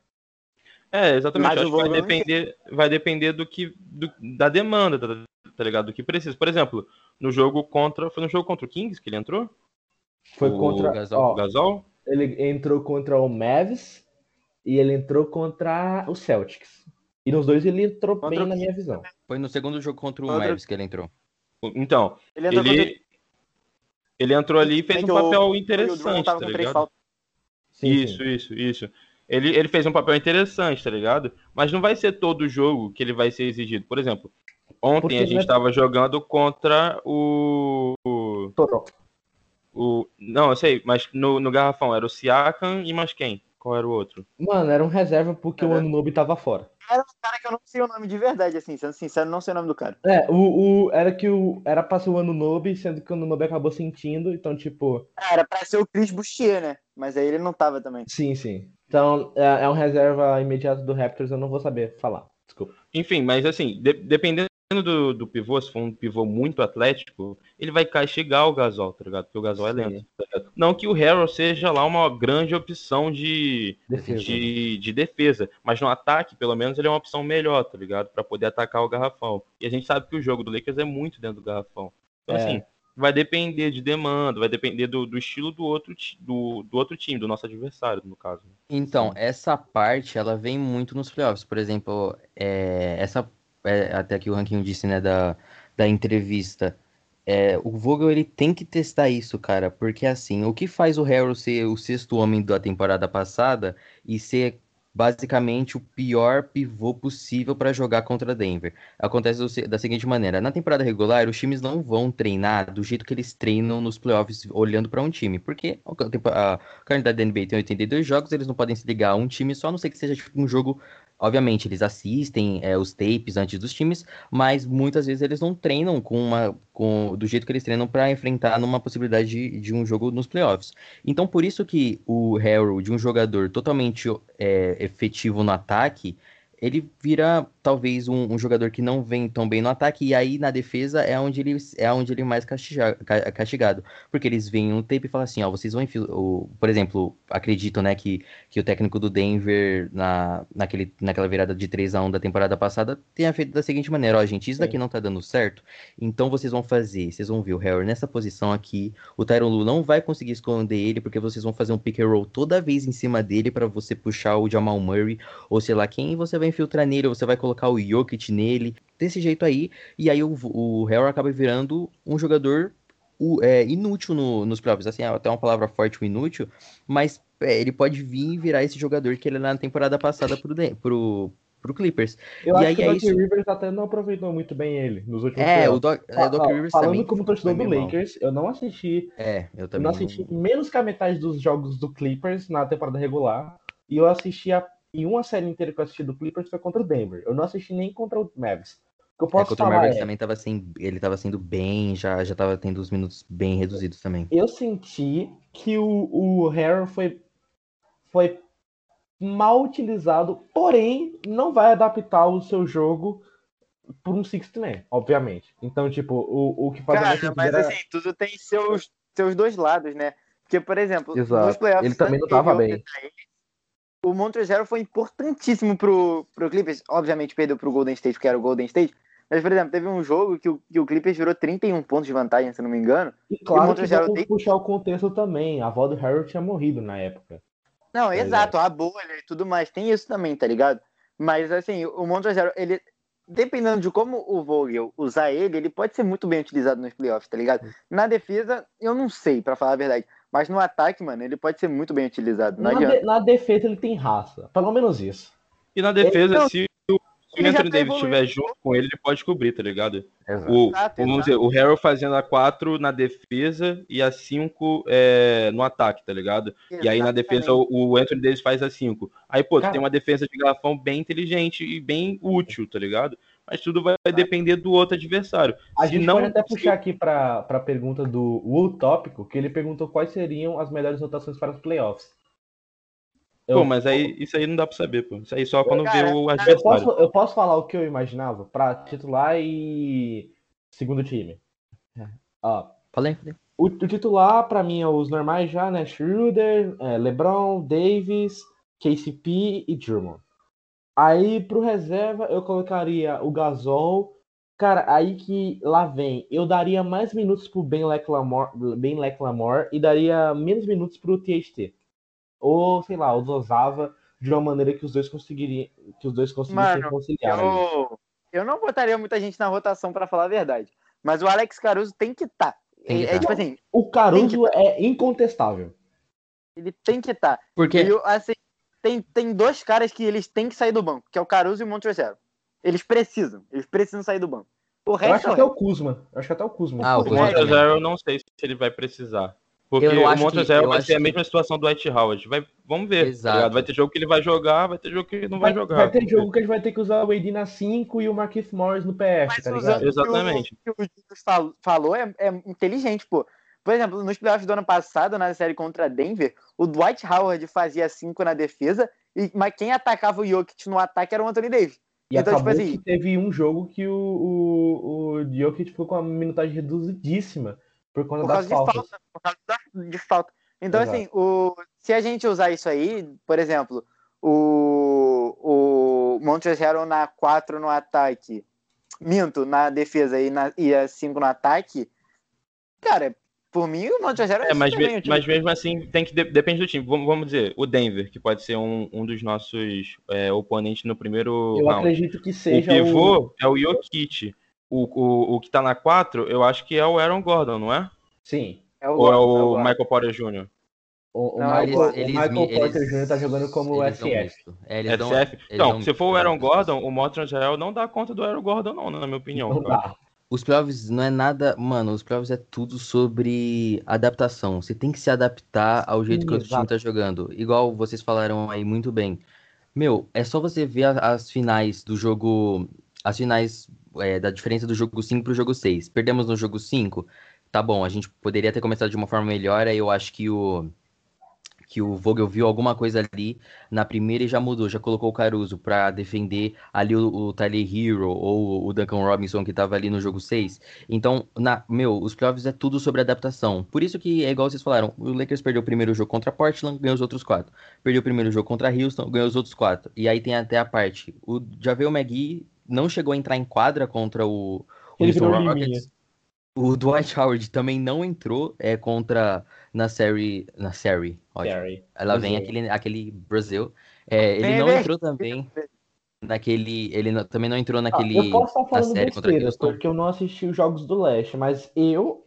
É, exatamente. Mas Acho o que vai depender, vai depender do que do- da demanda, tá, tá ligado? Do que precisa. Por exemplo, no jogo contra, foi no jogo contra o Kings que ele entrou? Foi O contra. Gasol. ó, O Gasol? ele entrou contra o Mavs e ele entrou contra o Celtics. E nos dois ele entrou Contra bem o- na minha visão. Foi no segundo jogo contra o Contra- Mavis que ele entrou. Então, Ele entrou contra ele ele entrou ali e fez É um papel interessante, tá ligado? Sim, isso, sim. isso, isso. Ele, ele fez um papel interessante, tá ligado? Mas não vai ser todo jogo que ele vai ser exigido. Por exemplo, ontem Porque a gente não é- estava jogando contra o. o, Toronto. o- não, eu sei, mas no, no Garrafão era o Siakam e mais quem? Qual era o outro? Mano, era um reserva porque o É. Anunobi tava fora. Era um cara que eu não sei o nome de verdade, assim, sendo sincero, não sei o nome do cara. É, o, o, era que o. Era pra ser o Anunobi, sendo que o Anunobi acabou sentindo, então, tipo. Ah, Era pra ser o Chris Bustier, né? Mas aí ele não tava também. Sim, sim. Então, é, é um reserva imediato do Raptors, eu não vou saber falar. Desculpa. Enfim, mas assim, de- dependendo do, do pivô, se for um pivô muito atlético, ele vai castigar o Gasol, tá ligado? Porque o Gasol é Sim. lento. tá? Não que o Harrell seja lá uma grande opção de, Defesa. de, de defesa, mas no ataque, pelo menos, ele é uma opção melhor, tá ligado? Pra poder atacar o garrafão. E a gente sabe que o jogo do Lakers é muito dentro do garrafão. Então, É. assim, vai depender de demanda, vai depender do, do estilo do outro, ti- do, do outro time, do nosso adversário, no caso. Então, essa parte, ela vem muito nos playoffs. Por exemplo, é, essa, é, até que o Ranking disse, né, da, da entrevista, é, o Vogel, ele tem que testar isso, cara, porque assim, o que faz o Harrell ser o sexto homem da temporada passada e ser basicamente o pior pivô possível para jogar contra Denver? Acontece da seguinte maneira, na temporada regular, os times não vão treinar do jeito que eles treinam nos playoffs, olhando para um time, porque tempo- a, a calendário da NBA tem 82 jogos, eles não podem se ligar a um time só, a não ser que seja tipo, um jogo. Obviamente, eles assistem é, os tapes antes dos times, mas muitas vezes eles não treinam com uma, com, do jeito que eles treinam para enfrentar numa possibilidade de, de um jogo nos playoffs. Então, por isso que o Harrell, de um jogador totalmente é, efetivo no ataque, ele vira talvez um, um jogador que não vem tão bem no ataque, e aí na defesa é onde ele é onde ele é mais castiga- ca- castigado. Porque eles veem um tape e falam assim, ó, vocês vão infil... o, por exemplo, acredito, né, que, que o técnico do Denver na, naquele, naquela virada de 3 a 1 da temporada passada tenha feito da seguinte maneira, ó, gente, isso daqui não tá dando certo, então vocês vão fazer, vocês vão ver o Harry nessa posição aqui, o Tyron Lu não vai conseguir esconder ele, porque vocês vão fazer um pick and roll toda vez em cima dele para você puxar o Jamal Murray, ou sei lá quem, e você vai infiltrar nele, ou você vai colocar o Jokic nele, desse jeito aí, e aí o, o Harry acaba virando um jogador o- é, inútil no- nos playoffs, assim, é até uma palavra forte, o inútil, mas é, ele pode vir e virar esse jogador que ele na temporada passada pro, pro, pro Clippers. Eu E acho aí que é o Doc isso. Rivers até não aproveitou muito bem ele nos últimos É, playoffs. o Doc, é, o Doc ó, Rivers Falando como torcedor do meio mal. Lakers, eu não assisti É, eu Eu também. não assisti menos que a metade dos jogos do Clippers na temporada regular. E eu assisti a, em uma série inteira que eu assisti do Clippers foi contra o Denver. Eu não assisti nem contra o Mavis. O que eu É, posso contra o falar Mavericks é, também tava sem, ele tava sendo bem, já, já tava tendo os minutos bem reduzidos também. eu senti que o, o Harrell foi, foi mal utilizado, porém não vai adaptar o seu jogo por um 60 man, obviamente. Então, tipo, o, o que faz Cara, mas era- assim, tudo tem seus, seus dois lados, né? Porque, por exemplo, Exato. nos playoffs. Ele também não tava ele bem. ele, O Montrezl foi importantíssimo pro, pro Clippers. Obviamente perdeu pro Golden State, porque era o Golden State. Mas, por exemplo, teve um jogo que o, que o Clippers virou 31 pontos de vantagem, se não me engano. E claro que Montrezl vamos tem- puxar o contexto também. A avó do Harrell tinha morrido na época. Não, Tá exato, a bolha e tudo mais, tem isso também, tá ligado? Mas assim, o Montrezl, ele dependendo de como o Vogel usar ele, ele pode ser muito bem utilizado nos playoffs, tá ligado? Na defesa, eu não sei, pra falar a verdade, mas no ataque, mano, ele pode ser muito bem utilizado, Na, de- na defesa ele tem raça. Pelo menos isso. E na defesa, Então, se o, se o ele Anthony tá Davis estiver junto com ele, ele pode cobrir, tá ligado? Exato. O, Exato, vamos exato. dizer, o Harrell fazendo a 4 na defesa e a 5 é, no ataque, tá ligado? E aí na defesa o, o Anthony Davis faz a 5. Aí, pô, tu Cara- tem uma defesa de garrafão bem inteligente e bem útil, tá ligado? Mas tudo vai depender do outro adversário. A gente não- pode até puxar aqui para a pergunta do Wu Tópico, que ele perguntou quais seriam as melhores rotações para os playoffs. Eu, Pô, mas aí isso aí não dá pra saber, pô. Isso aí só quando Cara, vê o eu, adversário. posso, eu posso falar o que eu imaginava para titular e segundo time. Ó, Falei, falei. o, o titular, para mim, é os normais já, né? Schroeder, é, LeBron, Davis, KCP e Drummond. Aí, pro reserva, eu colocaria o Gasol. Cara, aí que lá vem, eu daria mais minutos pro Ben Leclamore, ben Leclamore e daria menos minutos pro THT. Ou, sei lá, usava de uma maneira que os dois conseguiriam, que os dois conseguissem Mano, conciliar. Eu, eu não botaria muita gente na rotação, pra falar a verdade. Mas o Alex Caruso tem que estar. Tem que É, tá. tipo assim, O Caruso é incontestável. ele tem que estar. Porque E eu, assim, tem, tem dois caras que eles têm que sair do banco, que é o Caruso e o Montrezl. Eles precisam, eles precisam sair do banco. O Eu resto acho até o Kuzma. Eu acho que até o Kuzma. Ah, o O Kuzma É, Montrezl eu não sei se ele vai precisar. Porque Eu o eu vai ser a que- mesma situação do White Howard. Vai, vamos ver. tá Exato. ligado? vai ter jogo que ele vai jogar, vai ter jogo que ele não vai, jogar. Vai ter jogo que a gente vai ter que usar o AD na 5 e o Marquise Morris no PF, Mas tá ligado? Exatamente. O que o, o falou é, é inteligente, pô. Por exemplo, nos playoffs do ano passado, na série contra Denver, o Dwight Howard fazia 5 na defesa, e, mas quem atacava o Jokic no ataque era o Anthony Davis. E Então, acabou tipo assim- que teve um jogo que o, o, o Jokic ficou com uma minutagem reduzidíssima por conta Por das causa de faltas. falta. Por causa da- de falta. Então, Exato. assim, o, se a gente usar isso aí, por exemplo, o, o Harrell na 4 no ataque, minto, na defesa e, na, e a 5 no ataque, cara, por mim o Montrezl Harrell É, mas, me- bem o time. mas mesmo assim, tem que de- depende do time. Vamos, vamos dizer, o Denver, que pode ser um, um dos nossos é, oponentes no primeiro Eu round. acredito que O seja pivô é o Jokic. O, o, o que tá na 4, eu acho que é o Aaron Gordon, não é? Sim. É o Ou é Gordon, o Gordon. Michael Porter Jr.? O, o Não, Michael, eles- o eles Michael mi- Porter eles- Jr. tá jogando como eles dão SF. É, eles dão- SF? eles Então, dão se for o Aaron né? Gordon, o Montrezl não dá conta do Aaron Gordon, não, na minha opinião. Não cara. dá. Os playoffs não é nada. Mano, os playoffs é tudo sobre adaptação. Você tem que se adaptar ao jeito que o outro time tá jogando. Igual vocês falaram aí muito bem. Meu, é só você ver a- as finais do jogo. As finais é, da diferença do jogo 5 pro jogo 6. Perdemos no jogo 5. Tá bom, a gente poderia ter começado de uma forma melhor. Aí eu acho que o. Que o Vogel viu alguma coisa ali na primeira e já mudou, já colocou o Caruso pra defender ali o, o Tyler Hero ou o Duncan Robinson que tava ali no jogo 6. Então, na, meu, os playoffs é tudo sobre adaptação. Por isso que é igual vocês falaram, o Lakers perdeu o primeiro jogo contra Portland, ganhou os outros quatro. Perdeu o primeiro jogo contra Houston, ganhou os outros quatro. E aí tem até a parte, o Javel McGee não chegou a entrar em quadra contra o, Houston Rockets. liminha. O Dwight Howard também não entrou é, contra na série, na série, ótimo. Ela vem Brasil. aquele, aquele Brasil. É, ele não entrou também naquele. Ele não- também não entrou Ah, naquele. eu posso estar na falando série contra besteira, Houston. porque eu não assisti os jogos do Leste, mas eu,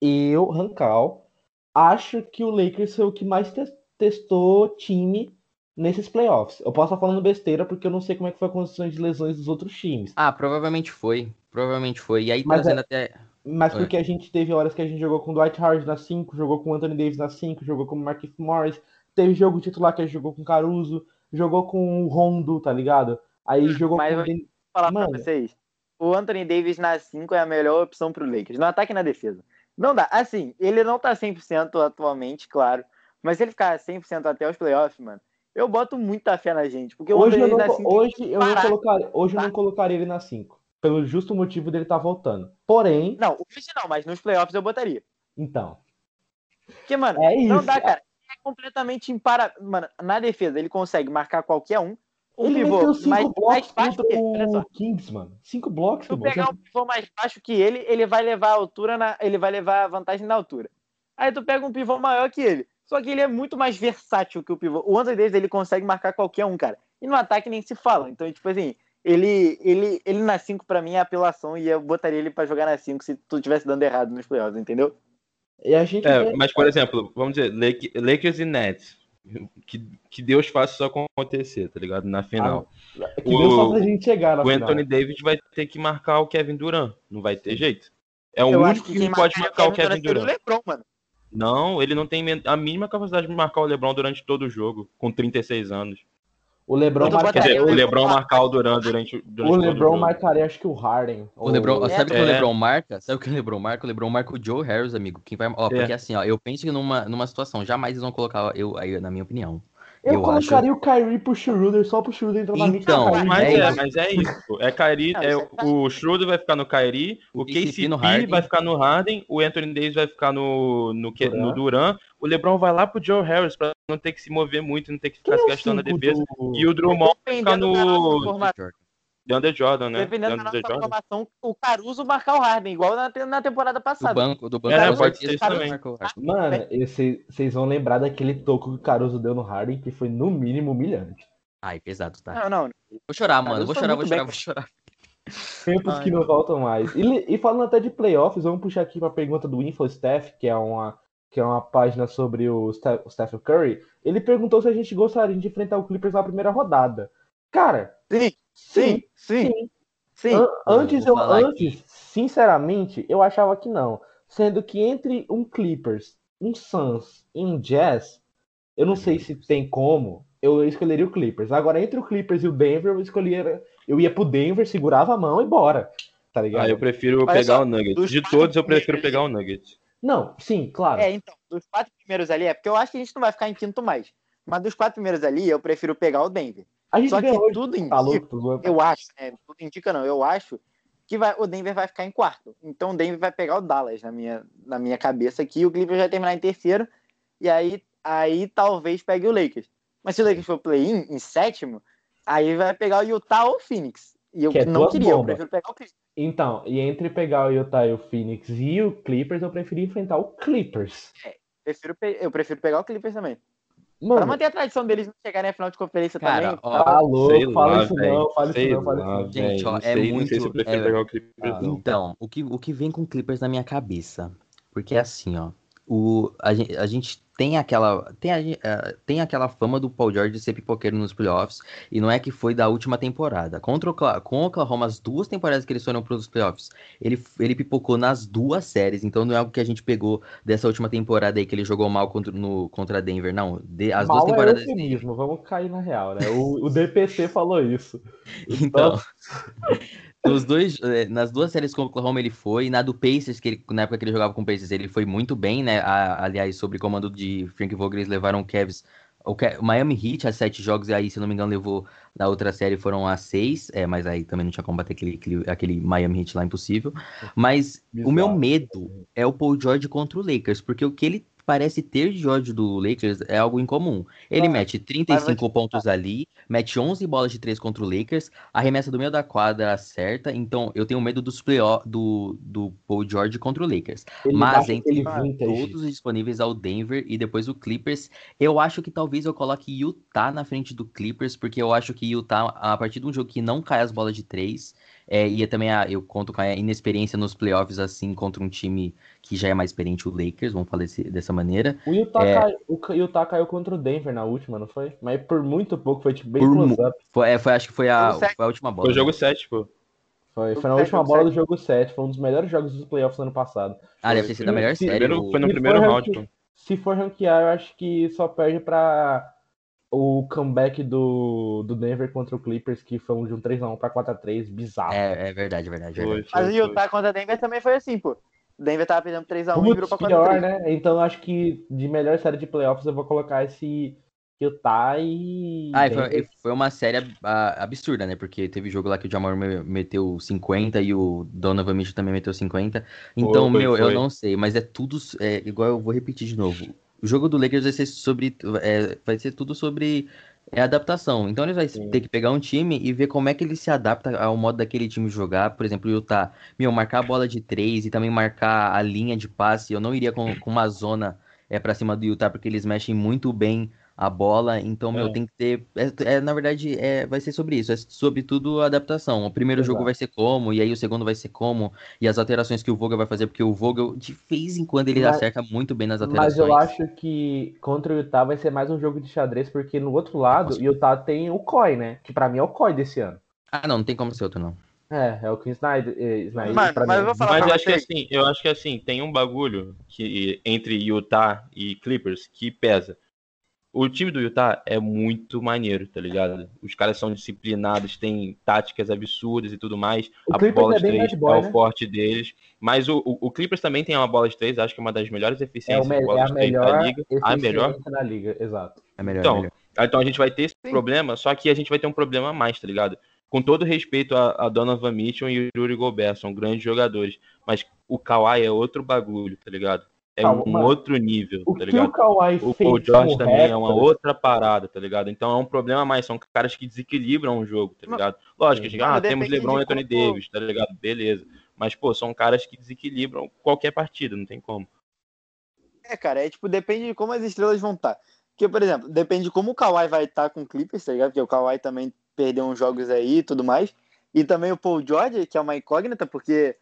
eu, Rancal, acho que o Lakers foi o que mais te- testou time nesses playoffs. Eu posso estar falando besteira porque eu não sei como é que foi a condição de lesões dos outros times. Ah, provavelmente foi. Provavelmente foi. E aí Mas trazendo até. Mas É. porque a gente teve horas que a gente jogou com o Dwight Howard na 5, jogou com o Anthony Davis na 5, jogou com o Marquise Morris, teve jogo titular que a gente jogou com o Caruso, jogou com o Rondo, tá ligado? Aí jogou Mas com o eu- Den- falar Mano. pra vocês. O Anthony Davis na 5 é a melhor opção pro Lakers. No ataque e na defesa. Não dá. Assim, ele não tá 100% atualmente, claro. Mas se ele ficar 100% até os playoffs, mano, eu boto muita fé na gente. Porque Hoje eu não, Davis na co- 5 hoje eu não parar. colocaria, hoje eu não colocaria ele na 5, pelo justo motivo dele estar voltando. Porém, Não, hoje não, mas nos playoffs eu botaria. então, Porque, mano, é isso. não dá, cara. É completamente impara. Mano, na defesa ele consegue marcar qualquer um. O Ele pivô meteu 5 mais, mais blocos baixo. Olha só. o Kings, mano. 5 blocos, Se tu pegar um pivô mais baixo que ele, ele vai levar a altura na, ele vai levar a vantagem na altura. Aí tu pega um pivô maior que ele. Só que ele é muito mais versátil que o pivô. O Anthony Davis, ele consegue marcar qualquer um, cara. E no ataque nem se fala. Então, tipo assim, ele, ele, ele na 5 pra mim é apelação e eu botaria ele pra jogar na 5 se tu tivesse dando errado nos playoffs, entendeu? E a gente É, vê- mas, por exemplo, vamos dizer, Lake- Lakers e Nets. Que, que Deus faça isso acontecer, tá ligado? Na final. que deu só o- pra gente chegar na o final. Anthony Davis vai ter que marcar o Kevin Durant. Não vai ter jeito. É o eu único que, quem pode marcar o Durant Kevin seria Durant. LeBron, mano. Não, ele não tem a mínima capacidade de marcar o LeBron durante todo o jogo, com 36 anos. O LeBron marcaria, dizer, botaria o LeBron marcar o Durant durante, durante o LeBron jogo. marcaria acho que o Harden. O LeBron, sabe o que o É. LeBron marca? Sabe o que o LeBron marca? O LeBron marca o Joe Harris, amigo. Quem vai, ó, É. porque assim, ó, eu penso que numa, numa situação, jamais eles vão colocar eu aí, na minha opinião. Eu, eu colocaria o Kyrie pro Schroeder só pro Schroeder entrar na Então, do Kyrie. Mas É é, isso. mas é isso. É Kyrie, é, é o Schroeder vai ficar no Kyrie, o O KCP KCP no Harden. vai ficar no Harden, o Anthony Davis vai ficar no, no, Durant. no Durant, o LeBron vai lá pro Joe Harris pra não ter que se mover muito, não ter que Quem ficar é se gastando na defesa. do- E o Drummond vai ficar no DeAndre Jordan, né? dependendo da nossa Jordan. informação, o Caruso marcar o Harden, igual na, na temporada Do passada. banco, do banco É, pode ser também. marca o Harden. Mano, vocês vão lembrar daquele toco que o Caruso deu no Harden, que foi no mínimo humilhante. Ai, pesado, tá. Não, não. Vou chorar, mano. Vou chorar, vou chorar, bem, vou chorar. Tempos Ai, que não voltam mais. E, e falando até de playoffs, vamos puxar aqui pra pergunta do InfoStaff, que é uma que é uma página sobre o Steph o Stephen Curry, ele perguntou se a gente gostaria de enfrentar o Clippers na primeira rodada. Cara, Sim, sim, sim, sim. sim. An- antes, eu, antes, sinceramente, eu achava que não. Sendo que entre um Clippers, um Suns e um Jazz, eu não sei se tem como, eu escolheria o Clippers. Agora, entre o Clippers e o Denver, eu escolheria. Eu ia pro Denver, segurava a mão e bora. Tá ligado? Ah, eu prefiro Olha pegar só, o Nuggets. dos De todos, eu prefiro pegar o Nuggets. Não, sim, claro. É, então, dos quatro primeiros ali, é porque eu acho que a gente não vai ficar em quinto mais. Mas dos quatro primeiros ali, eu prefiro pegar o Denver. A gente Só que hoje. tudo indica, tô zoando. eu acho, né? Tudo indica não, eu acho que vai, o Denver vai ficar em quarto. Então o Denver vai pegar o Dallas na minha, na minha cabeça aqui, o Clippers vai terminar em terceiro, e aí, aí talvez pegue o Lakers. Mas se o Lakers for play-in, em sétimo, aí vai pegar o Utah ou o Phoenix. E eu Que é não queria, eu bombas. prefiro pegar o Clippers. Então, e entre pegar o Utah e o Phoenix e o Clippers, eu preferi enfrentar o Clippers. Prefiro pe- eu prefiro pegar o Clippers também. Pra Mano, manter a tradição deles não chegarem à final de conferência Cara, também. ó, tá louco, Sei fala lá, isso velho. não, fala isso não, fala isso não. Gente, ó, é sei, não sei muito- se eu prefiro é- pegar o Clippers, Ah, não. Então, o que, o que vem com Clippers na minha cabeça? Porque é assim, ó. O, a, gente, a gente tem aquela. Tem, a, eh, tem aquela fama do Paul George de ser pipoqueiro nos playoffs. E não é que foi da última temporada. Contra o, com o Oklahoma, as duas temporadas que eles foram para os playoffs, ele, ele pipocou nas duas séries. Então não é algo que a gente pegou dessa última temporada aí que ele jogou mal contra, no, contra Denver. Não. De- as duas Mal temporadas. é vamos cair na real, né? O, o DPC falou isso. <laughs> Então, <laughs> nos dois, eh, nas duas séries com o Oklahoma ele foi, na do Pacers, que ele- na época que ele jogava com o Pacers, ele foi muito bem, né? A- aliás, sobre comando de Frank Vogel, eles levaram o Cavs, o, Miami Heat a sete jogos, e aí, se não me engano, levou na outra série foram a seis, é, mas aí também não tinha como bater aquele, aquele, aquele Miami Heat lá, impossível. Mas <laughs> o meu Bizarro. medo é o Paul George contra o Lakers, porque o que ele parece ter de ódio do Lakers é algo incomum. Ele Ah, mete 35 pontos ali, mete 11 bolas de 3 contra o Lakers, arremessa do meio da quadra acerta, então eu tenho medo dos playoffs do, do Paul George contra o Lakers. Ele Mas entre todos os disponíveis ao Denver e depois o Clippers, eu acho que talvez eu coloque Utah na frente do Clippers, porque eu acho que Utah, a partir de um jogo que não cai as bolas de 3, é, e também a- eu conto com a inexperiência nos playoffs, assim, contra um time que já é mais experiente, o Lakers, vamos falar desse- dessa maneira. O Utah, É. cai- o Utah caiu contra o Denver na última, não foi? Mas por muito pouco, foi tipo bem close-up. Foi, é, foi- acho que foi a, foi a última bola. Foi o né? jogo 7, pô. Foi, foi na sete, última bola sete. do jogo 7. Foi um dos melhores jogos dos playoffs do ano passado. Ah, deve ter sido a melhor Se- série. Primeiro, o- foi no Se primeiro for round, pô. Se for ranquear, eu acho que só perde pra o comeback do, do Denver contra o Clippers, que foi um de um 3x1 pra 4x3, bizarro. É, é verdade, é verdade. é verdade. Mas o. Utah contra Denver também foi assim, pô. O Denver tava perdendo 3x1 e virou pra pior, 4x3. né? Então eu acho que de melhor série de playoffs eu vou colocar esse Utah e. Ah, e foi, foi uma série absurda, né? Porque teve jogo lá que o Jamal me- meteu 50 e o Donovan Mitchell também meteu 50. Então, Foi, meu, eu foi. não sei, mas é tudo. É, igual eu vou repetir de novo. O jogo do Lakers vai ser sobre. é, vai ser tudo sobre é, adaptação. Então, eles vai Sim. ter que pegar um time e ver como é que ele se adapta ao modo daquele time jogar. Por exemplo, o Utah, meu, marcar a bola de três e também marcar a linha de passe. Eu não iria com, com uma zona é, pra cima do Utah, porque eles mexem muito bem a bola, então, meu, É. tem que ter. É, é, na verdade, é, vai ser sobre isso. É sobre tudo a adaptação. O primeiro jogo Exato. vai ser como, e aí o segundo vai ser como, e as alterações que o Vogel vai fazer, porque o Vogel, de vez em quando, ele Mas- acerta muito bem nas Mas alterações. eu acho que contra o Utah vai ser mais um jogo de xadrez, porque no outro lado, o Utah tem o COI, né? Que pra mim é o COI desse ano. Ah, não, não tem como ser outro, não. É, é o Kim Snyder. eh, Snyder Mano, mas mim. eu vou falar Mas pra eu acho que assim, eu acho que assim, tem um bagulho que entre Utah e Clippers que pesa. O time do Utah é muito maneiro, tá ligado? Os caras são disciplinados, têm táticas absurdas e tudo mais. O a Clippers bola é de bem três boy, é o né? forte deles. Mas o, o, o Clippers também tem uma bola de três, acho que é uma das melhores É, eficiências o me- de bola é a de três da melhor liga. A melhor. eficiência na liga, exato. É melhor, Então, é melhor. Então a gente vai ter esse Sim. problema, só que a gente vai ter um problema a mais, tá ligado? Com todo respeito a, a Donovan Mitchell e o Yuri Gobert, são grandes jogadores. Mas o Kawhi é outro bagulho, tá ligado? É Calma, um outro nível, O tá que ligado? o Kawhi O fez Paul George também é uma outra parada, tá ligado? Então é um problema mais, são caras que desequilibram o jogo, tá ligado? Lógico, a gente, ah, temos LeBron e Anthony como- Davis, tá ligado? Beleza. Mas, pô, são caras que desequilibram qualquer partida, não tem como. É, cara, é tipo, depende de como as estrelas vão estar. Porque, por exemplo, depende de como o Kawhi vai estar com o Clippers, tá ligado? Porque o Kawhi também perdeu uns jogos aí e tudo mais. E também o Paul George, que é uma incógnita, porque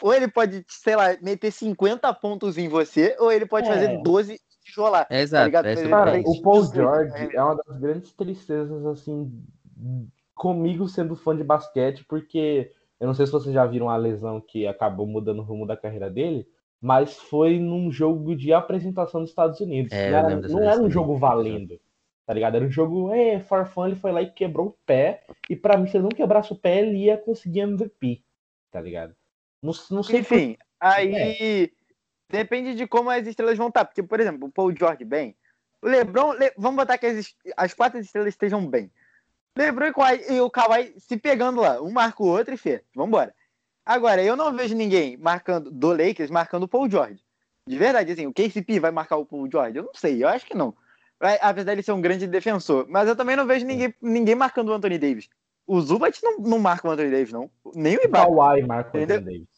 ou ele pode, sei lá, meter 50 pontos em você, ou ele pode É. fazer 12 e tijolar. É exato. essa é Cara, o Paul 18, George é. é uma das grandes tristezas, assim, comigo sendo fã de basquete, porque eu não sei se vocês já viram a lesão que acabou mudando o rumo da carreira dele, mas foi num jogo de apresentação dos Estados Unidos. É, era, não era um jogo valendo, tá ligado? Era um jogo, é, for fun, ele foi lá e quebrou o pé, e pra mim, se ele não quebrasse o pé, ele ia conseguir MVP, tá ligado? Não, não sei por- Enfim, aí depende de como as estrelas vão estar. Porque, por exemplo, o Paul George bem. O LeBron, Le- vamos botar que as, as quatro estrelas estejam bem. LeBron e, Kawhi, e o Kawhi se pegando lá, um marca o outro e fê, vambora. Agora, eu não vejo ninguém marcando, do Lakers, marcando o Paul George. De verdade, assim, o KCP vai marcar o Paul George? Eu não sei, eu acho que não. Vai- Apesar dele ser um grande defensor. Mas eu também não vejo ninguém, ninguém marcando o Anthony Davis. O Zubat não, não marca o Anthony Davis, não. Nem o o Ibaka. Kawhi marca o? Anthony Davis.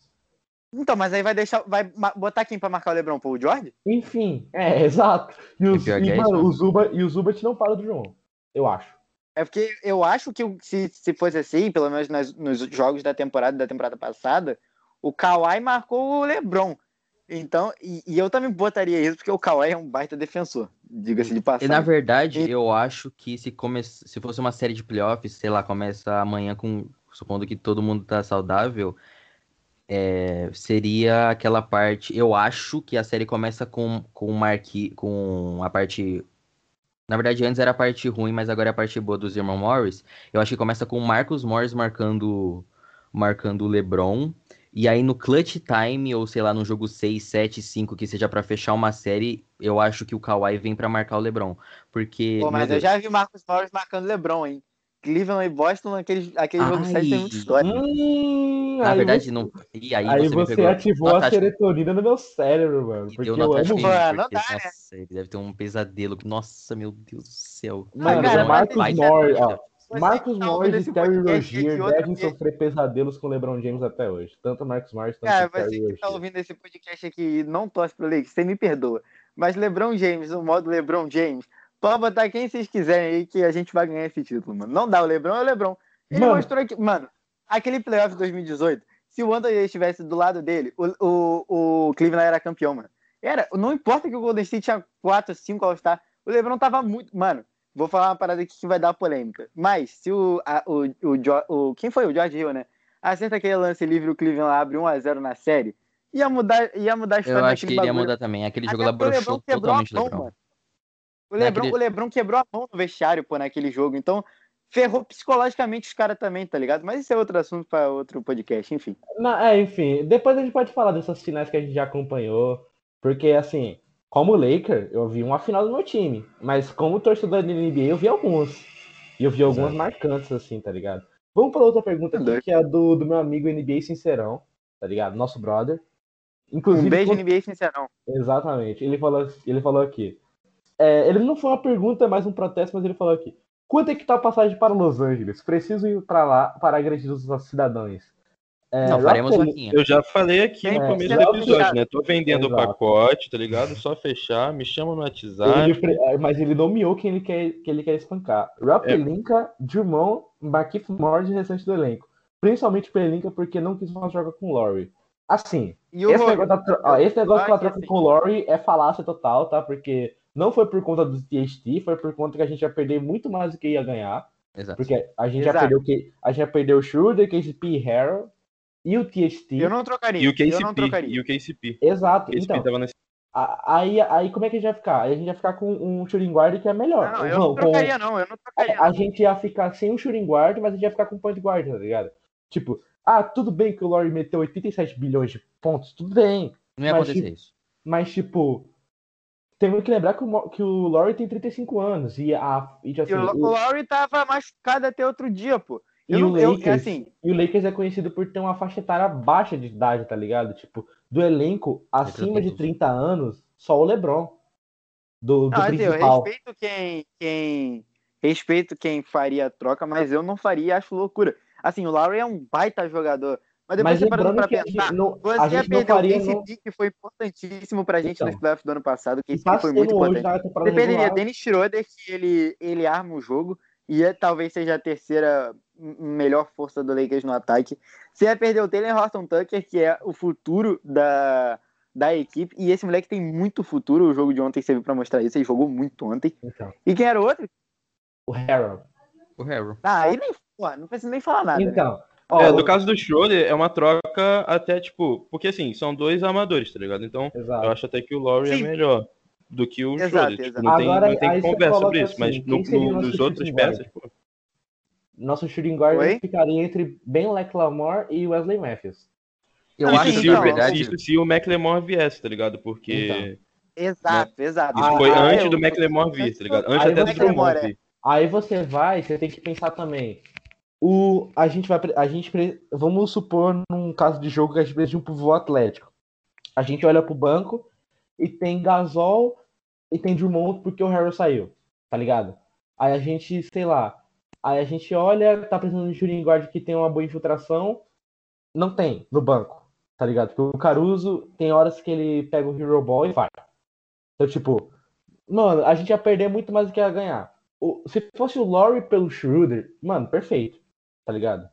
Então, mas aí vai deixar. Vai botar quem pra marcar o Lebron? Paul George? Enfim, é, <laughs> exato. E, os, pior que e, é mano, o Zuba, e o Zubat não para do João, eu acho. É porque eu acho que se, se fosse assim, pelo menos nas- nos jogos da temporada da temporada passada, o Kawhi marcou o LeBron. Então, e, e eu também botaria isso porque o Kawhi é um baita defensor, diga-se de E passagem. na verdade, E- eu acho que se, come... se fosse uma série de playoffs, sei lá, começa amanhã com. Supondo que todo mundo tá saudável, é, seria aquela parte. Eu acho que a série começa com, com, marqui... com a parte. Na verdade, antes era a parte ruim, mas agora é a parte boa dos irmãos Morris. Eu acho que começa com o Marcos Morris marcando, marcando o LeBron. E aí no clutch time, ou sei lá, no jogo 6, 7, 5, que seja pra fechar uma série, eu acho que o Kawhi vem pra marcar o LeBron. Porque. Pô, mas eu Deus, já vi Marcos Morris marcando LeBron, hein? Cleveland e Boston, aquele, aquele jogo Ai. 7 tem muita história. Hum, Na verdade, você, não. E aí, aí você você pegou. ativou a serotonina no meu cérebro, mano. Porque eu amo. X, Mano, não porque, dá, né? Nossa, ele deve ter um pesadelo. Nossa, meu Deus do céu. Mano, cara, o mas Marcos Morris, ó. Você Marcos tá Morris e Terry Rozier devem sofrer pesadelos com o LeBron James até hoje. Tanto Marcos Morris quanto Cara, Terry você que tá Rozier. ouvindo esse podcast aqui e não torce pro Lakers, você me perdoa. Mas LeBron James, no modo LeBron James, pode botar quem vocês quiserem aí que a gente vai ganhar esse título, mano. Não dá, o LeBron é o LeBron. Ele Mano. mostrou que, mano, aquele playoff de 2018, se o Anthony estivesse do lado dele, o, o, o Cleveland era campeão, mano. Era, não importa que o Golden State tinha 4, 5 All-Star, o LeBron tava muito, mano. Vou falar uma parada aqui que vai dar polêmica. Mas se o, a, o, o, o quem foi o George Hill, né? Acerta aquele lance livre, o Cleveland abre 1 a 0 na série, ia mudar, ia mudar a história Eu acho que ia mudar também. Aquele jogo lá broxou totalmente o LeBron. mano. O Lebron, Naquele- o LeBron quebrou a mão no vestiário, pô, naquele jogo. Então, ferrou psicologicamente os caras também, tá ligado? Mas isso é outro assunto pra outro podcast, enfim. Não, é, enfim, depois a gente pode falar dessas finais que a gente já acompanhou. Porque, assim, como Laker, eu vi uma final do meu time. Mas como torcedor da NBA, eu vi alguns. E eu vi algumas Exato. marcantes, assim, tá ligado? Vamos para outra pergunta aqui, Doido. que é a do, do meu amigo NBA Sincerão, tá ligado? Nosso brother. Inclusive, Um beijo, quando- NBA, sincerão. Exatamente. Ele falou, ele falou aqui. É, ele não foi uma pergunta, é mais um protesto, mas ele falou aqui. Quanto é que tá a passagem para Los Angeles? Preciso ir para lá para agredir os cidadãos. É, Não, faremos vaquinha. Eu já falei aqui no É, começo é, do episódio, né? Tô vendendo o pacote, tá ligado? Só fechar, me chama no WhatsApp. Ele é, mas ele nomeou quem ele quer, que ele quer espancar. Rob É. Drummond, Marquinhos Morris e o restante do elenco. Principalmente Pelinka porque não quis mais jogar com o Laurie. Assim, E esse negócio, da, ó, esse negócio acho com a que troca assim- com o Laurie é falácia total, tá? Porque não foi por conta do TST, foi por conta que a gente ia perder muito mais do que ia ganhar. Exato. Porque a gente já Exato. perdeu o que a gente já perdeu o Schroeder, KCP e Harrell e o TST. Eu não trocaria. E o eu não KCP. trocaria. E o KCP. Exato. O KCP Então, tava nesse. aí, aí como é que a gente vai ficar? Aí a gente vai ficar com um shooting guard que é melhor. Não, eu Não, não com- trocaria, não. Eu não trocaria. a, a gente ia ficar sem um shooting guard, mas a gente ia ficar com um point guard, tá ligado? Tipo, ah, tudo bem que o Laurie meteu 87 bilhões de pontos, tudo bem. Não ia Mas, acontecer tipo, isso. Mas, tipo, temos que lembrar que o, que o Laurie tem 35 anos. E, a, e, assim, E o, o- Lowry tava machucado até outro dia, pô. e Eu o não, eu, Lakers, assim, e o Lakers é conhecido por ter uma faixa etária baixa de idade, tá ligado? Tipo, do elenco acima de todos. 30 anos, só o LeBron. Do, do não, assim, eu principal. respeito quem, quem. Respeito quem faria a troca, mas eu não faria, acho loucura. Assim, o Lowry é um baita jogador. Mas depois Mas você parando lembrando pra que pensar, não, você ia o faria. KCP, Não, que foi importantíssimo pra gente Então. nos playoffs do ano passado. O e KCP tá foi muito hoje importante. Você perderia regular. Dennis Schroeder, que ele, ele arma o jogo, e é, talvez seja a terceira melhor força do Lakers no ataque. Você vai perder o Taylor Horton Tucker, que é o futuro da, da equipe. E esse moleque tem muito futuro. O jogo de ontem serviu pra mostrar isso. Ele jogou muito ontem. Então, E quem era o outro? o Harold. O Harrow. Ah, aí nem, porra, não precisa nem falar nada. né? Então, ó, É, o- no caso do Schroeder, é uma troca até, tipo, porque assim, são dois armadores, tá ligado? Então, Exato. eu acho até que o Laurie é Sim. melhor do que o Exato, Schroeder. Tipo, não tem, Agora, não tem aí você conversa sobre isso, mas assim, no, nos outros peças, pô. Nosso shooting guard Oi? ficaria entre Ben Leclamore e Wesley Matthews. Eu acho Isso que, se, na o, verdade, isso se o McLemore viesse, tá ligado? Porque Exato, exato. isso Ah, foi ah, antes eu- do McLemore vir, tá ligado? Antes Aí até do McLemore, vir. Aí você vai, você tem que pensar também. O, a gente vai. A gente, vamos supor, num caso de jogo que a gente precisa de um pivô atlético. A gente olha pro banco e tem Gasol e tem Drummond porque o Harrell saiu, tá ligado? Aí a gente, sei lá. Aí a gente olha, tá precisando de shooting guard que tem uma boa infiltração. Não tem no banco, tá ligado? Porque o Caruso tem horas que ele pega o Hero Ball e vai. Então, tipo, mano, a gente ia perder muito mais do que ia ganhar. O- se fosse o Laurie pelo Schroeder, mano, perfeito, tá ligado?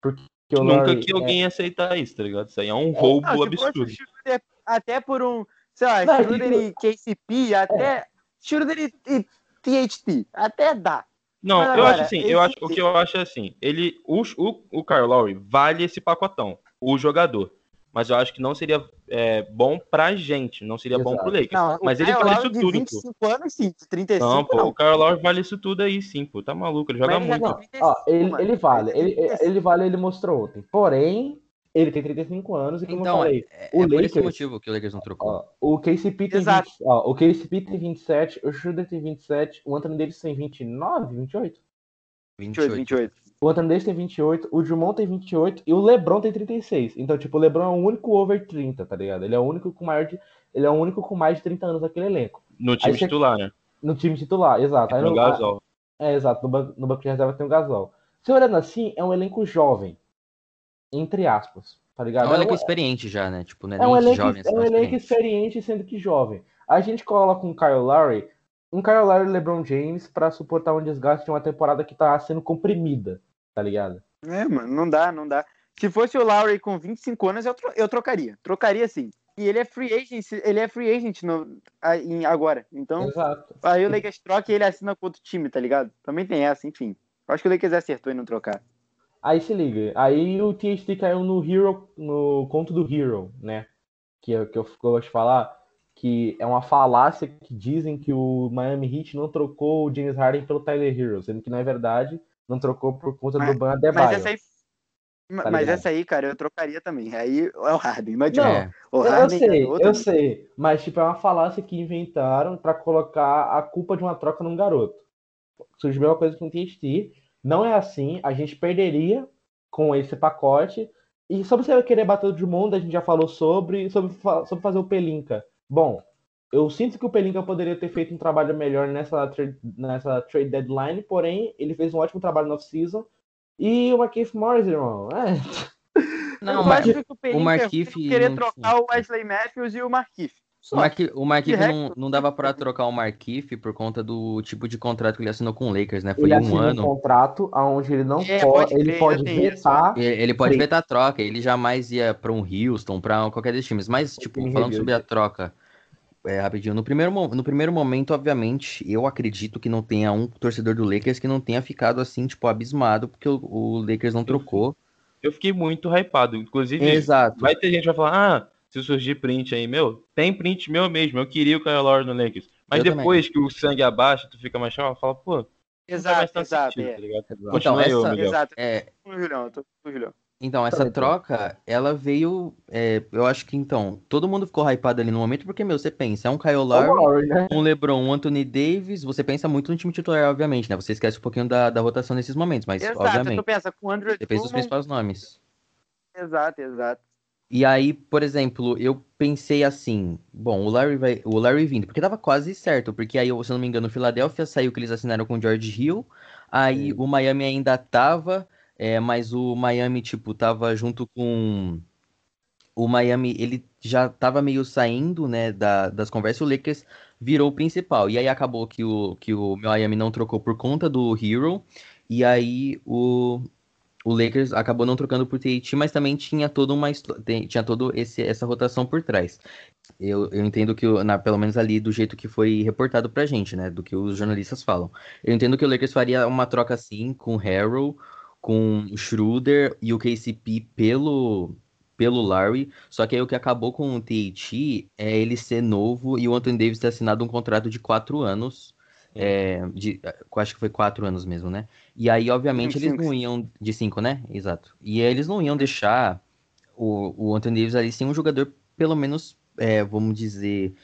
Porque o Nunca Laurie que é- alguém ia aceitar isso, tá ligado? Isso aí é um roubo Não, se fosse o absurdo. Schroeder, até por um, sei lá, Não, Schroeder tipo- e KCP, até Schroeder e, e THT, até dá. Não, Mas eu agora, acho assim, esse- eu acho, o que eu acho é assim, ele, o, o, o Kyle Lowry vale esse pacotão, o jogador. Mas eu acho que não seria é, bom pra gente, não seria bom Exato. pro Lakers. Não, Mas ele vale isso de tudo, pô. 25 anos, sim, de 35 Não, pô, não. o Kyle Lowry vale isso tudo aí, sim, pô. Tá maluco, ele joga Mas ele muito. Não, ó, 35, ele, mano. ele vale, Ele ele, tem 35. ele vale, ele mostrou ontem. Porém, ele tem 35 anos e como Então, eu falei, é, o é por esse Lakers- motivo que o Lakers não trocou. ó, o KCP tem Exato. 20, ó, o KCP tem 27, o Schroeder tem 27, o Anthony Davis tem 29, 28? 28, 28. O Anthony Davis tem 28, o Drummond tem 28 e o LeBron tem 36. Então, tipo, o LeBron é o único over 30, tá ligado? Ele é o único com maior de, ele é o único com mais de 30 anos naquele elenco. No time você- titular, né? No time titular, exato. Aí No no- Gasol. É, exato. No banco, no banco de reserva tem o Gasol. Se olhando assim, é um elenco jovem. Entre aspas. Tá É ligado? um elenco um- experiente já, né? Tipo, não é, é um nem elenco, jovem, é assim, um elenco experiente. experiente sendo que jovem. A gente coloca um Kyle Lowry, um Kyle Lowry e LeBron James pra suportar um desgaste de uma temporada que tá sendo comprimida, tá ligado? É, mano, não dá, não dá. Se fosse o Lowry com 25 anos, eu, tro- eu trocaria. Trocaria sim. E ele é free agent, ele é free agent no, em- agora. Então, Exato. aí o Lakers troca e ele assina com outro time, tá ligado? Também tem essa, enfim. Eu acho que o Lakers acertou em não trocar. Aí se liga. Aí o THT caiu no Hero, no conto do Hero, né? Que é que eu gosto de falar. Que é uma falácia que dizem que o Miami Heat não trocou o James Harden pelo Tyler Hero, sendo que não é verdade, não trocou por conta do Ban Adebayo. Mas essa aí. Tá mas essa aí, cara, eu trocaria também. Aí é o Harden, não adianta. É, O Eu, eu Harden é sei, outro eu sei, mas tipo, é uma falácia que inventaram pra colocar a culpa de uma troca num garoto. Surgiu a mesma coisa com o THT. Não é assim, a gente perderia com esse pacote. E sobre você querer bater o Drummond, a gente já falou sobre, sobre, sobre fazer o Pelinka. Bom, eu sinto que o Pelinka poderia ter feito um trabalho melhor nessa, tra- nessa trade deadline, porém, ele fez um ótimo trabalho no off-season. E o Marquinhos Morris, irmão, é, Não, eu mas acho que o Pelinka Markieff ia querer não trocar o Wesley Matthews e o Markieff. Só. o, Marqui, o não, não dava pra trocar o Markieff por conta do tipo de contrato que ele assinou com o Lakers, né? Foi ele um assina um ano. contrato onde ele não É, pode, pode ele crer, pode vetar. Ele, ele pode Sim. vetar a troca, ele jamais ia pra um Houston, pra qualquer desses times. Mas, tipo, falando sobre a troca, é, rapidinho, no primeiro, no primeiro momento, obviamente, eu acredito que não tenha um torcedor do Lakers que não tenha ficado assim, tipo, abismado, porque o, o Lakers não trocou. Eu fiquei muito hypado. Inclusive, Exato. vai ter gente que vai falar, ah, se surgir print aí, meu, tem print meu mesmo. Eu queria o Kyle Lowry no Lakers. Mas Eu depois que o sangue abaixa, tu fica mais chato, fala, pô, Exato, exato. sentido, é. tá ligado? Então, Continua aí, ô, essa- Miguel. Exato. É, Tô com o Julião, tô com o Julião. Então, essa Tranquilo. troca, ela veio. é, eu acho que então, todo mundo ficou hypado ali no momento, porque, meu, você pensa, é um Kyle É Lowry, né? um LeBron, um Anthony Davis, você pensa muito no time titular, obviamente, né? Você esquece um pouquinho da, da rotação nesses momentos, mas, Exato, obviamente, tu pensa com o Andrew você fez os principais nomes. Exato, exato. E aí, por exemplo, eu pensei assim, bom, o Larry vai, o Larry vindo, porque tava quase certo, porque aí, se eu não me engano, o Philadelphia saiu que eles assinaram com o George Hill, aí Sim. o Miami ainda tava, é, mas o Miami, tipo, tava junto com o Miami, ele já tava meio saindo, né, da- das conversas, o Lakers virou o principal, e aí acabou que o, que o Miami não trocou por conta do Hero, e aí o, o Lakers acabou não trocando por THT, mas também tinha toda uma tinha todo esse essa rotação por trás. Eu, eu entendo que, na, pelo menos ali do jeito que foi reportado pra gente, né, do que os jornalistas falam. Eu entendo que o Lakers faria uma troca assim com o Harrell, com o Schroeder e o KCP pelo pelo Larry, só que aí o que acabou com o THT é ele ser novo e o Anthony Davis ter assinado um contrato de quatro anos, é, de, acho que foi quatro anos mesmo, né? E aí, obviamente, eles não iam. De cinco, né? Exato. E aí eles não iam deixar o, o Anthony Davis ali sem um jogador, pelo menos, é, vamos dizer,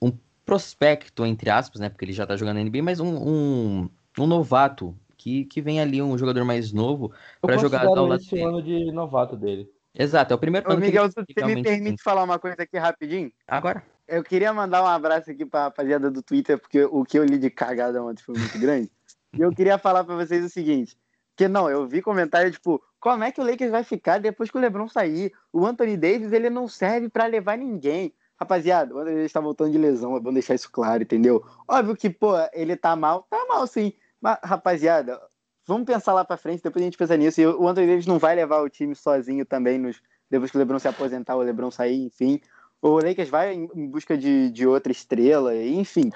um prospecto, entre aspas, né? Porque ele já tá jogando na NBA, mas um, um, um novato. Que, que vem ali, um jogador mais novo, pra jogar ao lado esse dele. o ano de novato dele. Exato, é o primeiro Ô, ano que Miguel, ele você me permite tem. falar uma coisa aqui rapidinho? Agora. Eu queria mandar um abraço aqui pra rapaziada do Twitter, porque o que eu li de cagada ontem foi muito grande. e eu queria falar pra vocês o seguinte: que não, eu vi comentário tipo, como é que o Lakers vai ficar depois que o LeBron sair? O Anthony Davis, ele não serve pra levar ninguém. Rapaziada, o Anthony Davis tá voltando de lesão, é bom deixar isso claro, entendeu? Óbvio que, pô, ele tá mal, tá mal sim. Mas, rapaziada, vamos pensar lá pra frente, depois a gente pensa nisso. E o Anthony Davis não vai levar o time sozinho também nos, depois que o LeBron se aposentar, o LeBron sair, enfim. O Lakers vai em busca de, de outra estrela, enfim.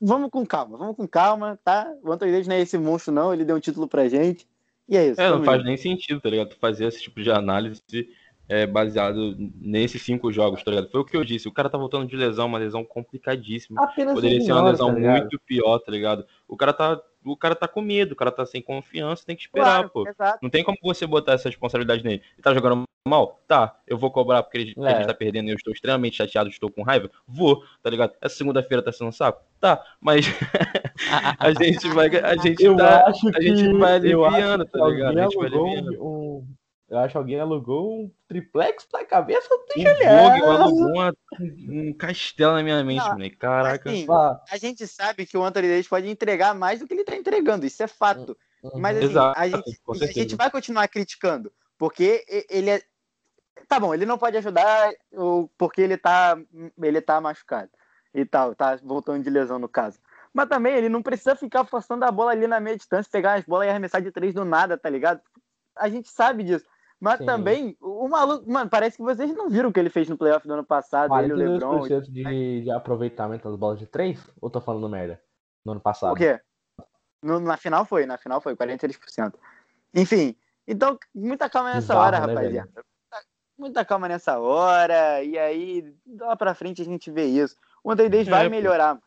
Vamos com calma, vamos com calma, tá? O Anthony Davis não é esse monstro, não. Ele deu um título pra gente. E é isso. É, não faz nem sentido, tá ligado? Fazer esse tipo de análise é, baseado nesses cinco jogos, tá ligado? Foi o que eu disse. O cara tá voltando de lesão, uma lesão complicadíssima. Apenas Poderia ser uma lesão tá muito pior, tá ligado? O cara tá, o cara tá com medo, o cara tá sem confiança, tem que esperar, Claro, pô. exato. Não tem como você botar essa responsabilidade nele. Ele tá jogando mal? Tá. Eu vou cobrar porque ele- porque a É. gente tá perdendo e eu estou extremamente chateado, estou com raiva? Vou, tá ligado? Essa segunda-feira tá sendo um saco? Tá. Mas <laughs> a gente vai. A gente Eu tá. acho a gente que- vai aliviando, tá ligado? A gente vai aliviando. um- Eu acho que alguém alugou um triplex na cabeça do O Vogue alugou uma- um castelo na minha mente, Não, moleque. Caraca. Assim, Ah, a gente sabe que o Anthony Davis pode entregar mais do que ele tá entregando, isso é fato. Mas assim, Exato, a, gente, a gente vai continuar criticando, porque ele é. Tá bom, ele não pode ajudar porque ele tá, ele tá machucado e tal, tá voltando de lesão no caso. Mas também ele não precisa ficar forçando a bola ali na meia distância, pegar as bolas e arremessar de três do nada, tá ligado? A gente sabe disso. Mas Sim. também, o maluco, mano, parece que vocês não viram o que ele fez no playoff do ano passado, ele e o LeBron. 42% de, de aproveitamento das bolas de três? Ou tô falando merda? No ano passado. O quê? No- na final foi, na final foi, 43%. Enfim, então, muita calma nessa Bizarro, hora, né, rapaziada. Muita- Muita calma nessa hora, e aí, lá pra frente a gente vê isso. O Davis É, vai pô. melhorar.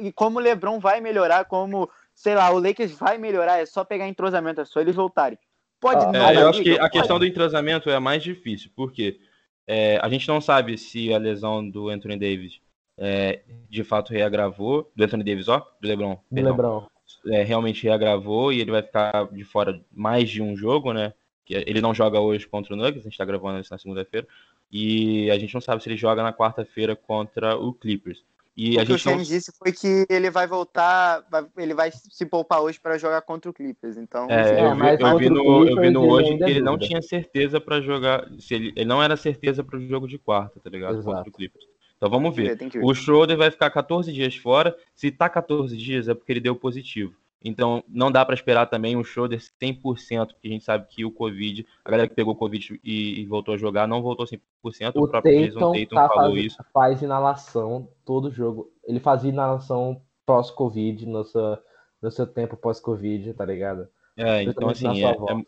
E como o LeBron vai melhorar, como, sei lá, o Lakers vai melhorar, é só pegar entrosamento, é só eles voltarem. Pode Ah, não É, eu acho liga? que a Pode. questão do entrosamento é a mais difícil, porque é, a gente não sabe se a lesão do Anthony Davis é, de fato reagravou, do Anthony Davis, ó, do LeBron, Do Lebron. é, realmente reagravou e ele vai ficar de fora mais de um jogo, né? Que ele não joga hoje contra o Nuggets, a gente tá gravando isso na segunda-feira, e a gente não sabe se ele joga na quarta-feira contra o Clippers. E a o que o gente não Shane disse foi que ele vai voltar, vai- ele vai se poupar hoje pra jogar contra o Clippers. Então, É, assim, eu, mas vi, eu, vi o no, eu vi no ele hoje que ele não tinha certeza pra jogar. Se ele, ele não era certeza pro jogo de quarta, tá ligado? Exato. Contra o Clippers. Então vamos ver. ver. O Schroeder vai ficar 14 dias fora. Se tá 14 dias é porque ele deu positivo. Então não dá pra esperar também o Schroeder 100%, porque a gente sabe que o Covid, a galera que pegou Covid e, e voltou a jogar, não voltou 100%. O, O próprio Jason Tatum Tatum tá falou faz, isso. faz inalação todo jogo. Ele fazia inalação pós-Covid, no seu, no seu tempo pós-Covid, tá ligado? É, então assim, é, é,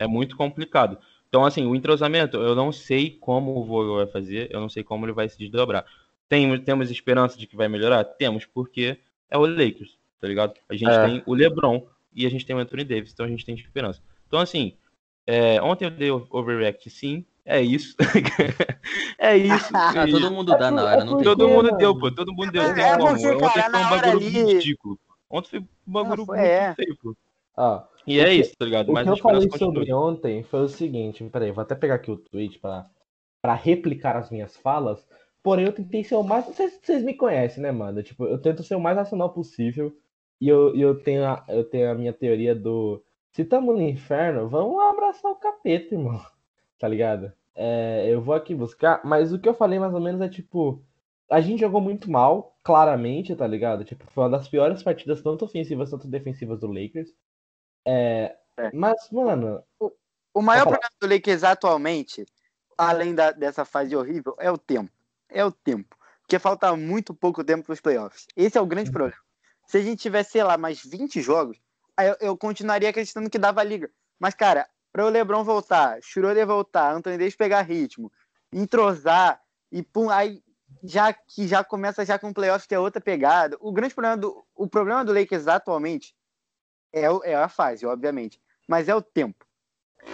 é muito complicado. Então, assim, o entrosamento, eu não sei como o Vogel vai fazer, eu não sei como ele vai se desdobrar. Tem, temos esperança de que vai melhorar? Temos, porque é o Lakers, tá ligado? A gente É. tem o LeBron e a gente tem o Anthony Davis, então a gente tem esperança. Então, assim, é, ontem eu dei overreact, sim, é isso. <laughs> é isso. Ah, E todo mundo dá na hora, não tem todo mundo mano? deu, pô, todo mundo deu. É, tem é porque, Ontem cara, foi um na hora bagulho ali- ridículo. Ontem foi um bagulho foi, muito é. feio, pô. Ó, E é que- isso, tá ligado? o Mas que a eu falei sobre continua. ontem foi o seguinte, peraí, vou até pegar aqui o tweet pra, pra replicar as minhas falas, porém eu tentei ser o mais, vocês, vocês me conhecem, né, mano? Tipo, eu tento ser o mais racional possível e eu, eu, tenho, a, eu tenho a minha teoria do, se tamo no inferno, vamos abraçar o capeta, irmão, <laughs> tá ligado? É, eu vou aqui buscar, mas o que eu falei mais ou menos é tipo, a gente jogou muito mal, claramente, tá ligado? Tipo, foi uma das piores partidas, tanto ofensivas quanto defensivas do Lakers. É, Mas, mano, O maior Pode problema do Lakers atualmente, além da- dessa fase horrível, é o tempo. É o tempo. Porque falta muito pouco tempo para os playoffs. Esse é o grande problema. Se a gente tivesse, sei lá, mais 20 jogos, eu, eu continuaria acreditando que dava liga. Mas, cara, para o LeBron voltar, Schroeder voltar, Anthony Davis pegar ritmo, entrosar e pum, aí já que já começa já com playoffs que é outra pegada. O grande problema do o problema do Lakers atualmente é, o- é a fase, obviamente, mas é o tempo.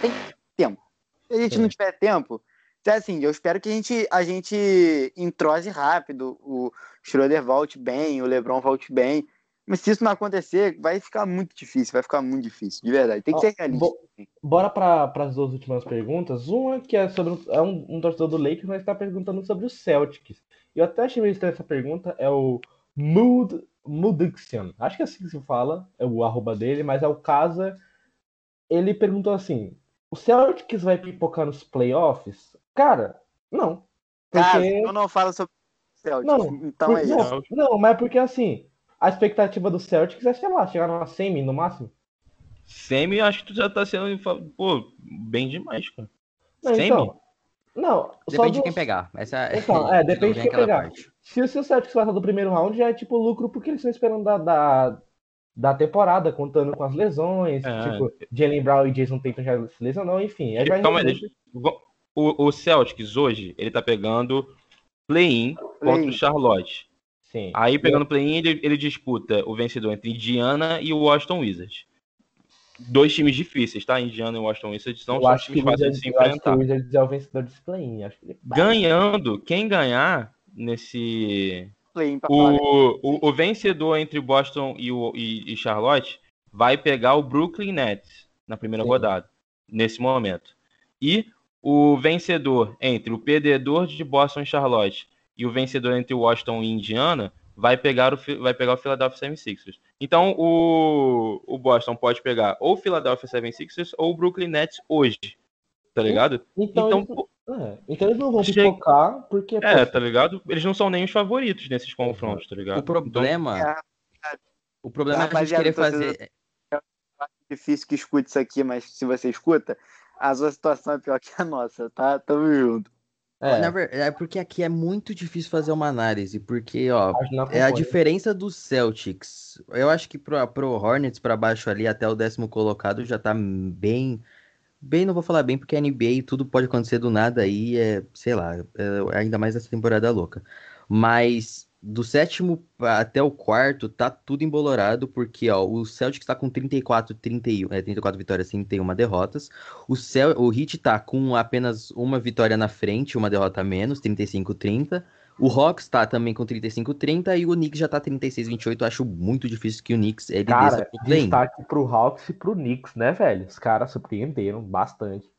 Tem tempo. Se a gente Sim. não tiver tempo, então, assim, eu espero que a gente, a gente entrose rápido, o Schroeder volte bem, o LeBron volte bem. Mas se isso não acontecer, vai ficar muito difícil, vai ficar muito difícil, de verdade. Tem que ser realista. bo- bora para as duas últimas perguntas. Uma que é sobre é um, um torcedor do Lakers, mas está perguntando sobre o Celtics. Eu até achei meio estranha essa pergunta. É o Mood Mudixian. Acho que é assim que se fala, é o arroba dele, mas é o Casa. Ele perguntou assim: o Celtics vai pipocar nos playoffs? Cara, não. Cara, Porque... eu não falo sobre o Celtics, Não, então é não, isso. Não, mas porque assim, a expectativa do Celtics é, sei lá, chegar numa semi no máximo. Semi, acho que tu já tá sendo, pô, bem demais, cara. Não, Semi? então. Não, só Depende de do- quem pegar. Essa Então, <laughs> é, depende de quem pegar. parte. Se o seu Celtics passar do primeiro round, já é tipo lucro porque eles estão esperando da, da, da temporada, contando com as lesões. É. Tipo, Jalen Brown e Jason Tatum já se lesionou, enfim. Aí vai Calma aí, realmente- deixa- o, o Celtics hoje, ele tá pegando play-in contra Play-in. o Charlotte. Sim. Aí, pegando play-in, ele, ele disputa o vencedor entre Indiana e o Washington Wizards. Dois times difíceis, tá? Indiana e Washington Wizards são, que times o fáceis de Wizards, se eu acho que enfrentar. o Wizards é o vencedor desse play-in. Acho que ele vai. Ganhando, quem ganhar nesse. Falar. O, o, o vencedor entre Boston e, o, e, e Charlotte vai pegar o Brooklyn Nets na primeira Sim. rodada, nesse momento. E o vencedor entre o perdedor de Boston e Charlotte e o vencedor entre Washington e Indiana vai pegar o, vai pegar o Philadelphia 76ers. Então o, o Boston pode pegar ou o Philadelphia 76ers ou o Brooklyn Nets hoje. Tá ligado? Então, Então, eles, pô, é, então eles não vão Chega- pipocar, porque. é, pô, tá ligado? Eles não são nem os favoritos nesses confrontos, tá ligado? O problema, É, o problema é a gente querer fazer. difícil que escute isso aqui, mas se você escuta, a sua situação é pior que a nossa, tá? Tamo junto. É, Na ver- É porque aqui é muito difícil fazer uma análise, porque, ó, é a diferença dos Celtics. Eu acho que pro, pro Hornets pra baixo ali, até o décimo colocado, já tá bem. Bem, não vou falar bem, porque a NBA tudo pode acontecer do nada aí, é, sei lá, é, ainda mais essa temporada louca. Mas do sétimo até o quarto tá tudo embolorado, porque ó, o Celtics tá com 34, 31, é, 34 vitórias, 31 derrotas. O, Cel, o Heat tá com apenas uma vitória na frente, uma derrota a menos, 35-30. O Hawks tá também com 35-30 e o Knicks já tá 36-28. Eu acho muito difícil que o Knicks ele Cara, destaque pro Hawks e pro Knicks, né, velho? Os caras surpreenderam bastante.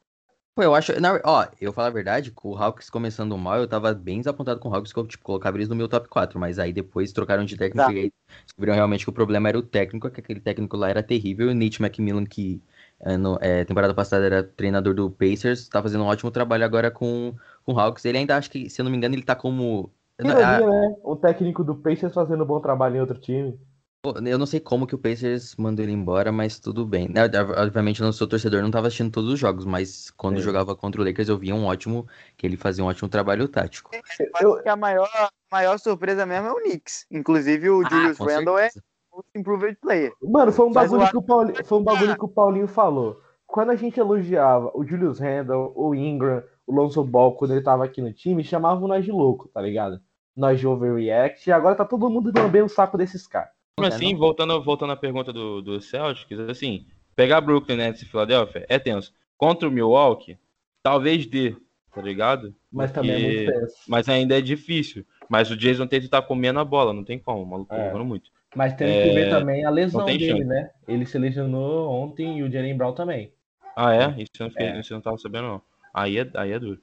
Pô, eu acho. Na, ó, eu falo a verdade, com o Hawks começando mal, eu tava bem desapontado com o Hawks, que eu tipo, colocava eles no meu top 4, mas aí depois trocaram de técnico Tá. e aí descobriram realmente que o problema era o técnico, que aquele técnico lá era terrível. E o Nate McMillan, que é, no, é, temporada passada era treinador do Pacers, tá fazendo um ótimo trabalho agora com, com o Hawks. Ele ainda acho que, se eu não me engano, ele tá como. Não, a- Ironia, né? O técnico do Pacers fazendo um bom trabalho em outro time. Eu não sei como que o Pacers mandou ele embora, mas tudo bem. Né, Obviamente, eu não sou torcedor, não tava assistindo todos os jogos, mas quando Sim. jogava contra o Lakers, eu via um ótimo, que ele fazia um ótimo trabalho tático. Eu acho que a maior, maior surpresa mesmo é o Knicks. Inclusive, o Ah, Julius Randle é o improved player. Mano, foi um bagulho, que o Paulinho, foi um bagulho que o Paulinho falou. Quando a gente elogiava o Julius Randle, o Ingram, o Lonzo Ball, quando ele tava aqui no time, chamavam nós de louco, tá ligado? Nós de overreact, e agora tá todo mundo lambendo o saco desses caras. É, assim, não? voltando, voltando à pergunta do, do Celtics, assim, pegar Brooklyn Nets e Philadelphia é tenso. Contra o Milwaukee, talvez dê, tá ligado? Mas Porque- também é muito tenso. Mas ainda é difícil. Mas o Jason Tatum tá comendo a bola, não tem como, o maluco tá É. jogando muito. Mas tem que ver É, também a lesão dele, chance. né? Ele se lesionou ontem e o Jalen Brown também. Ah, é? Isso eu não, fiquei, É. isso eu não tava sabendo, não. Aí é, aí é duro.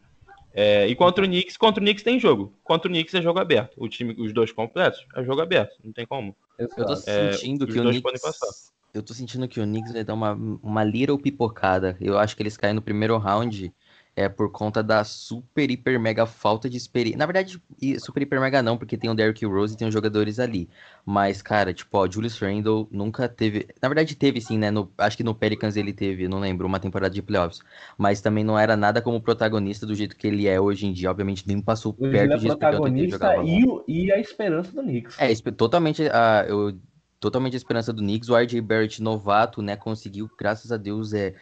É, e contra o Knicks, contra o Knicks tem jogo. Contra o Knicks é jogo aberto. O time, os dois completos, é jogo aberto. Não tem como. Eu tô Exato. É, sentindo os que o dois Knicks. podem passar. Eu tô sentindo que o Knicks vai dar uma, uma little pipocada. Eu acho que eles caem no primeiro round. É por conta da super, hiper, mega falta de experiência. Na verdade, super, hiper, mega não, porque tem o Derrick Rose e tem os jogadores ali. Mas, cara, tipo, ó, Julius Randle nunca teve. Na verdade, teve sim, né? No... Acho que no Pelicans ele teve, não lembro, uma temporada de playoffs. Mas também não era nada como protagonista do jeito que ele é hoje em dia. Obviamente, nem passou Hoje perto é ontem ele protagonista e, o- e a esperança do Knicks. é, totalmente a, eu, totalmente a esperança do Knicks. O RJ Barrett, novato, né, conseguiu, graças a Deus, é,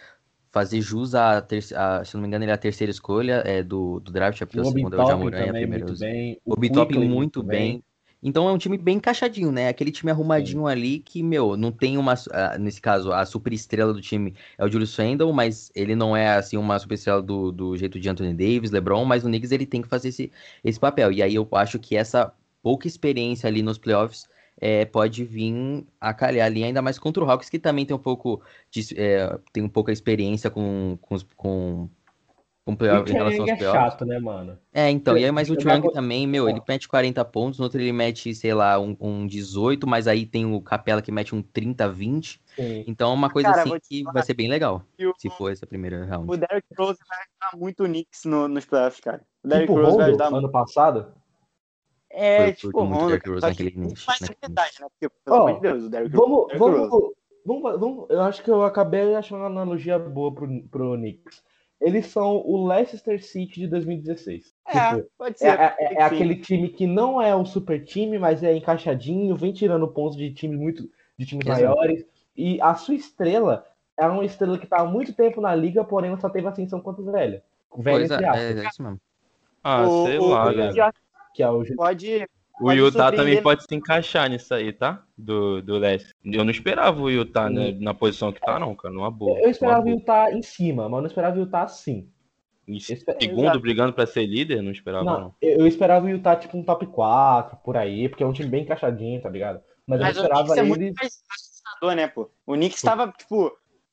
fazer jus à, terce- à- se não me engano, ele é a terceira escolha é, do, do draft, é porque O segundo é o Jamoran, a primeira é muito Zion. bem. O Toppin Quickley muito bem. Então é um time bem encaixadinho, né? Aquele time arrumadinho ali que, meu, não tem uma. Nesse caso, a super estrela do time é o Julius Randle, mas ele não é, assim, uma super estrela do, do jeito de Anthony Davis, LeBron, mas o Knicks ele tem que fazer esse, esse papel. E aí eu acho que essa pouca experiência ali nos playoffs é, pode vir a calhar ali, ainda mais contra o Hawks, que também tem um pouco de, é, tem um pouco a experiência com, com, os- com, com O playoff, em relação aos é playoffs. chato, né, mano? É, então, e aí, mas o Triang com- também, meu, ele mete 40 pontos, no outro ele mete, sei lá, um, um 18, mas aí tem o Capela que mete um 30, 20. Sim. Então é uma coisa Cara, assim vou que vai ser bem legal, o, se for essa primeira round. o Derrick Rose vai ajudar muito o Knicks no, nos playoffs, cara. O Derrick Tipo Rose vai Rondo, ajudar muito. ano passado. É, Foi- tipo Rondo. Derrick Rose naquele que início, mais naquele verdade, né? Porque, pelo amor de Deus, o Derrick Vamos, Derrick Rose. vamos, vamos, vamos- Eu acho que eu acabei achando uma analogia boa pro, pro Knicks. Eles são o Leicester City de 2016. É, Tipo, pode É, ser. é- é sim. aquele time que não é um super time, mas é encaixadinho, vem tirando pontos de times muito de times Exato. maiores. E a sua estrela é uma estrela que tá há muito tempo na liga, porém ela só teve ascensão quanto velha. Velha Pois é, é, é isso mesmo. Ah, O- sei o- lá, o que é o Pode. O Utah também pode se encaixar nisso aí, tá? Do, do leste. Eu não esperava o Utah né, na posição que tá, não, cara. Numa boa. Eu esperava o Utah em cima, mas eu não esperava o Utah assim. Em segundo, Exato. brigando pra ser líder, não esperava, não. Não, eu eu esperava o Utah tipo um top 4, por aí, porque é um time bem encaixadinho, tá ligado? Mas, Mas eu o esperava Knicks é muito mais assustador, né, pô? O Knicks tava, tipo.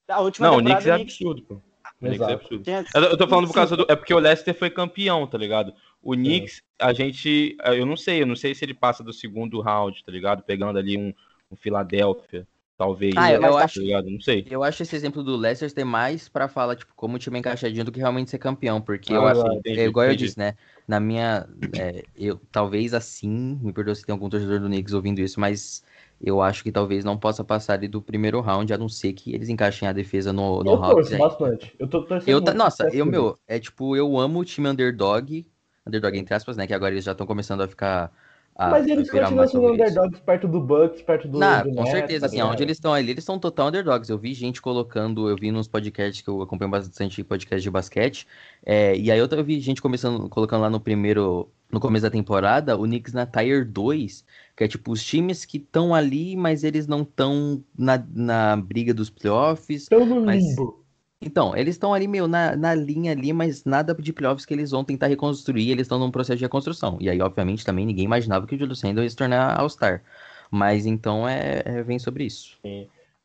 A última Não, o Knicks é o absurdo, pô. O Knicks é absurdo. Eu, eu tô falando por causa do. É porque o Leicester foi campeão, tá ligado? O Knicks, a gente. Eu não sei, eu não sei se ele passa do segundo round, tá ligado? Pegando ali um, um Philadelphia, talvez. Ah, eu- tá eu acho- ligado? Não sei. Eu acho esse exemplo do Leicester ter mais pra falar, tipo, como o time é encaixadinho do que realmente ser campeão, porque Ah, eu acho, entendi, é igual eu entendi. disse, né, na minha, é, eu, talvez assim, me perdoa se tem algum torcedor do Knicks ouvindo isso, mas eu acho que talvez não possa passar ali do primeiro round, a não ser que eles encaixem a defesa no, no Eu Hawks. torço aí. bastante. Eu tô torcendo Eu, nossa, eu, meu, é tipo, eu amo o time underdog, underdog entre aspas, né, que agora eles já estão começando a ficar, a, Mas eles continuam sendo underdogs perto do Bucks, perto do. Não, do com certeza, tá assim, onde eles estão ali, eles estão total underdogs. Eu vi gente colocando, eu vi nos podcasts que eu acompanho bastante podcast de basquete, é, e aí eu, eu vi gente começando, colocando lá no primeiro, no começo da temporada, o Knicks na Tier 2, que é tipo os times que estão ali, mas eles não estão na, na briga dos playoffs. Estão no Mas- limbo. Então, eles estão ali, meu, na, na linha ali, mas nada de playoffs que eles vão tentar reconstruir, eles estão num processo de reconstrução. E aí, obviamente, também ninguém imaginava que o Julius Randle ia se tornar All-Star. Mas então é, é- vem sobre isso.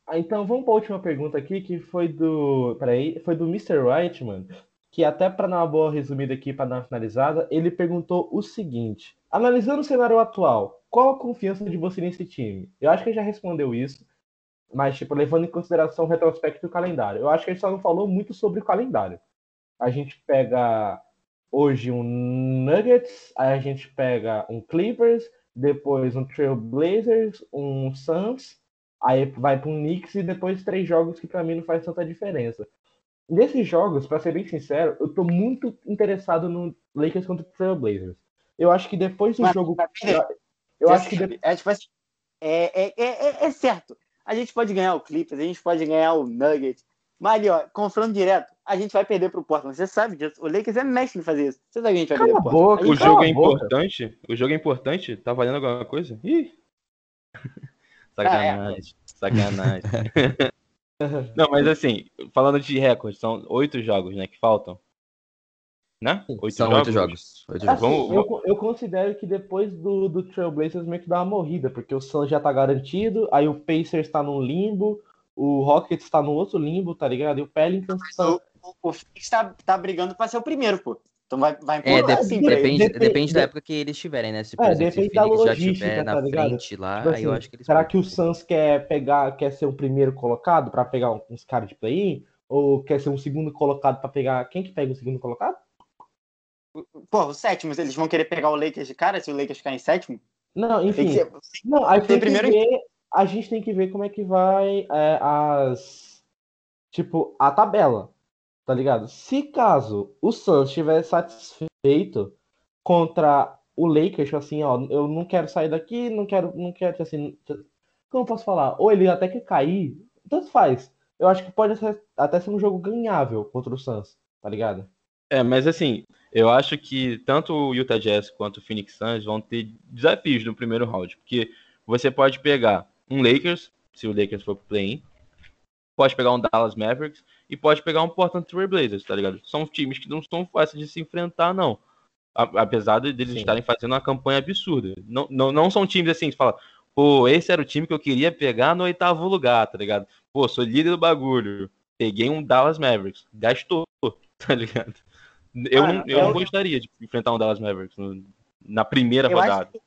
Ah, então vamos para a última pergunta aqui, que foi do. Peraí, foi do Mr. Whiteman, que até para dar uma boa resumida aqui para dar uma finalizada, ele perguntou o seguinte: analisando o cenário atual, qual a confiança de você nesse time? Eu acho que ele já respondeu isso, mas tipo, levando em consideração o retrospecto do calendário. Eu acho que ele só não falou muito sobre o calendário. A gente pega hoje um Nuggets, aí a gente pega um Clippers, depois um Trail Blazers, um Suns, Aí vai para um Knicks e depois três jogos que para mim não faz tanta diferença. Nesses jogos, para ser bem sincero, eu tô muito interessado no Lakers contra o Trail Blazers. Eu acho que depois do Mas, jogo. Eu, eu acho que de- É tipo assim. É, é, é, é- é certo. A gente pode ganhar o Clippers, a gente pode ganhar o Nuggets. Mas ali, ó, confronto direto, a gente vai perder pro Portland. Você sabe disso. O Lakers é mestre em fazer isso. Você sabe que a gente vai Cala perder pro Portland. boca, O jogo é boca. importante? O jogo é importante? Tá valendo alguma coisa? Ih! <laughs> Sacanagem, sacanagem. <laughs> Não, mas assim, falando de recorde, são oito jogos, né, que faltam. Né? Oito São oito jogos. Oito Assim, jogos. Vamos- eu, eu considero que depois do, do Trail Blazers meio que dá uma morrida, porque o Suns já tá garantido, aí o Pacers tá num limbo, o Rockets tá no outro limbo, tá ligado? E o Pelicans tá. O, o, o Phoenix tá, tá brigando pra ser o primeiro, pô. Então vai, vai É, empurrar de- assim depende, depende- depende da época que eles estiverem, né? Se, por É, exemplo, se o depende da logística, estiver na tá ligado? frente lá, Tipo aí eu assim, acho que eles Será que o Suns quer pegar, quer ser o primeiro colocado pra pegar uns caras de play-in? Ou quer ser um segundo colocado pra pegar. Quem que pega o segundo colocado? Pô, o sétimo, eles vão querer pegar o Lakers de cara se o Lakers ficar em sétimo? Não, Tem enfim. que ser- Não, aí tem Tem primeiro ver, a gente tem que ver como é que vai é, as. Tipo, a tabela. Tá ligado? Se caso o Suns estiver satisfeito contra o Lakers, assim, ó, eu não quero sair daqui, não quero, não quero, assim. Como eu posso falar? Ou ele até que cair, tanto faz. Eu acho que pode ser- até ser um jogo ganhável contra o Suns, tá ligado? É, mas assim, eu acho que tanto o Utah Jazz quanto o Phoenix Suns vão ter desafios no primeiro round, porque você pode pegar um Lakers, se o Lakers for pro play-in, pode pegar um Dallas Mavericks e pode pegar um Portland Trail Blazers, tá ligado? São times que não são fáceis de se enfrentar, não. Apesar de eles Sim. estarem fazendo uma campanha absurda. Não, não, não são times assim, que fala, pô, esse era o time que eu queria pegar no oitavo lugar, tá ligado? Pô, sou líder do bagulho. Peguei um Dallas Mavericks. Gastou, <laughs> tá ligado? Eu, Mano, não, eu eu- não gostaria de enfrentar um Dallas Mavericks no- na primeira Eu rodada. acho que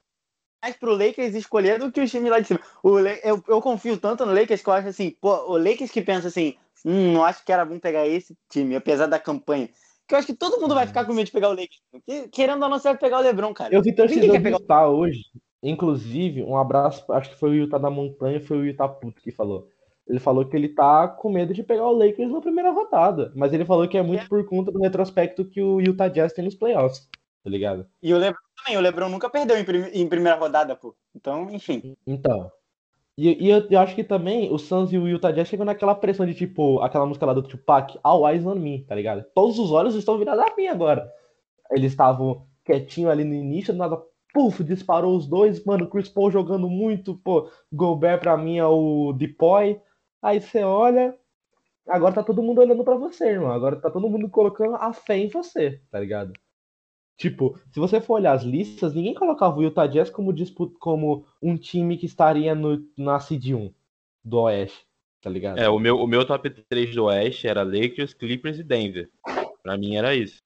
mais pro Lakers escolher do que o time lá de cima. O eu, eu confio tanto no Lakers que eu acho assim, pô, o Lakers que pensa assim, hum, não acho que era bom pegar esse time, apesar da campanha. Que eu acho que todo mundo vai ficar com medo de pegar o Lakers. Porque, querendo ou não, você vai pegar o LeBron, cara. Eu vi torcedor do pegar- Utah hoje. Inclusive, um abraço, acho que foi o Utah da Montanha, foi o Utah Puto que falou. Ele falou que ele tá com medo de pegar o Lakers na primeira rodada. Mas ele falou que é muito por conta do retrospecto que o Utah Jazz tem nos playoffs. Tá ligado? E o LeBron também. O LeBron nunca perdeu em, prim- em primeira rodada, pô. Então, enfim. Então. E, e eu, eu acho que também o Suns e o Utah Jazz chegam naquela pressão de tipo, aquela música lá do Tupac, All Eyes on Me, tá ligado? Todos os olhos estão virados a mim agora. Eles estavam quietinho ali no início, do nada, puf, disparou os dois, mano, Chris Paul jogando muito, pô, Gobert pra mim é o Depoy. Aí você olha, agora tá todo mundo olhando pra você, irmão. Agora tá todo mundo colocando a fé em você, tá ligado? Tipo, se você for olhar as listas, ninguém colocava o Utah Jazz como, dispu- como um time que estaria no, na Seed 1 do Oeste, tá ligado? É, o meu, o meu top 3 do Oeste era Lakers, Clippers e Denver. Pra mim era isso.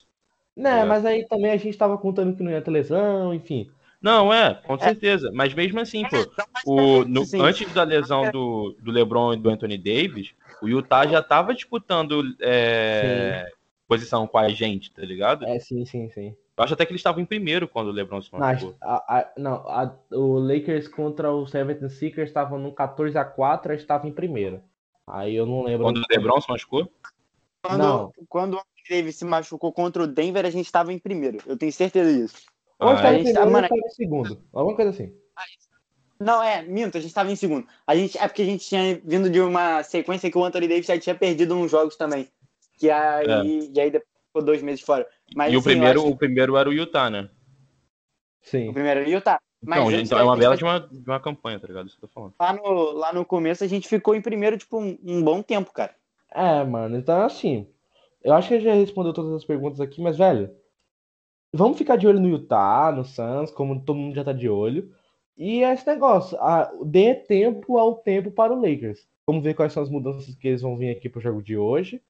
Né, é. mas aí também a gente tava contando que não ia ter lesão, enfim. Não, é, com certeza. Mas mesmo assim, pô, o, no- Sim. antes da lesão do, do LeBron e do Anthony Davis, o Utah já tava disputando é, posição com a gente, tá ligado? É, sim, sim, sim. Eu acho até que eles estavam em primeiro quando o LeBron se Não, machucou. a- a- não, a- o Lakers contra o 76ers estavam no 14 a 4 a gente estava em primeiro. Aí eu não lembro. Quando o LeBron se machucou? Quando, Não. quando o Anthony Davis se machucou contra o Denver, a gente tava em primeiro. Eu tenho certeza disso. Ou a gente Ah, tava a em primeiro mano, estava em segundo. Alguma coisa assim. Não, é, minto, a gente tava em segundo. A gente, é porque a gente tinha vindo de uma sequência que o Anthony Davis já tinha perdido uns jogos também. Que aí, E aí depois ficou dois meses fora. Mas, É. e o assim, eu primeiro, acho o primeiro era o Utah, né? Sim. o primeiro era o Utah. Mas Então, então é uma bela de uma, de uma campanha, tá ligado? Isso que eu tô falando. Lá no, lá no começo a gente ficou em primeiro, tipo, um, um bom tempo, cara. É, mano, então assim, eu acho que a gente já respondeu todas as perguntas aqui, mas, velho, vamos ficar de olho no Utah, no Suns, como todo mundo já tá de olho. E é esse negócio, a- dê tempo ao tempo para o Lakers. Vamos ver quais são as mudanças que eles vão vir aqui pro jogo de hoje.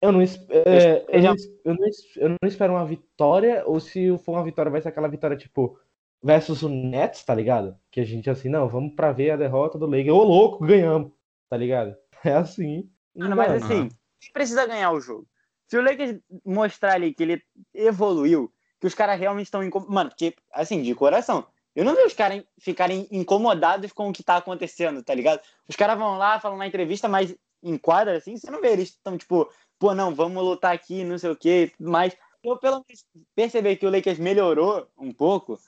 Eu não, é, eu, não, eu, não, eu não espero uma vitória, ou se for uma vitória, vai ser aquela vitória tipo versus o Nets, tá ligado? Que a gente assim, não, vamos pra ver a derrota do Lakers. Ô, louco, ganhamos, tá ligado? É assim. Mano, mas assim, quem precisa ganhar o jogo? Se o Lakers mostrar ali que ele evoluiu, que os caras realmente estão incom... Mano, porque, assim, de coração, eu não vejo os caras ficarem incomodados com o que tá acontecendo, tá ligado? Os caras vão lá, falam na entrevista, mas em quadra, assim, você não vê eles estão, tipo, pô, não, vamos lutar aqui, não sei o quê, mas eu pelo menos perceber que o Lakers melhorou um pouco,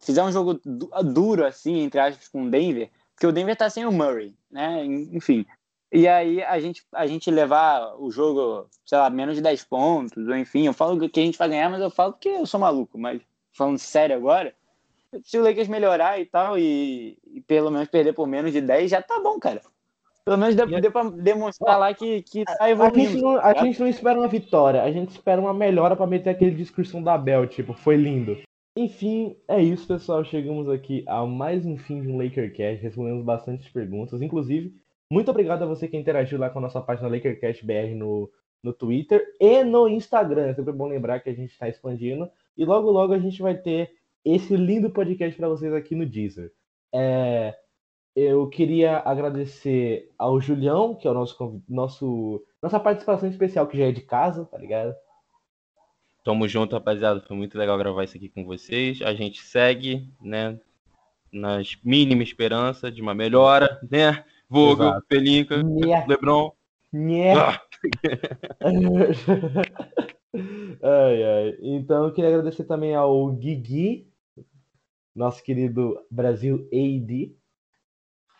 fizer um jogo du- duro, assim, entre aspas, com o Denver, porque o Denver tá sem o Murray, né? Enfim. E aí a gente, a gente levar o jogo, sei lá, menos de 10 pontos, ou enfim, eu falo que a gente vai ganhar, mas eu falo que eu sou maluco, mas falando sério agora, se o Lakers melhorar e tal, e, e pelo menos perder por menos de 10, já tá bom, cara. Pelo menos deu, deu pra demonstrar lá que, que tá A gente, evoluindo. não, a gente não espera uma vitória, a gente espera uma melhora pra meter aquele discursão da Bel, tipo, foi lindo. Enfim, é isso, pessoal. Chegamos aqui a mais um fim de um LakerCast. Respondemos bastante perguntas. Inclusive, muito obrigado a você que interagiu lá com a nossa página LakerCast BR no, no Twitter e no Instagram. É sempre bom lembrar que a gente está expandindo. E logo, logo a gente vai ter esse lindo podcast para vocês aqui no Deezer. É, eu queria agradecer ao Julião, que é o nosso, nosso nossa participação especial, que já é de casa, tá ligado? Tamo junto, rapaziada. Foi muito legal gravar isso aqui com vocês. A gente segue, né? Nas mínimas esperanças de uma melhora, né? Vogel, Exato. Pelinka, Nhé. Lebron. Nhé. Ah, <laughs> ai, ai. Então, eu queria agradecer também ao Guigui, nosso querido Brasil AD.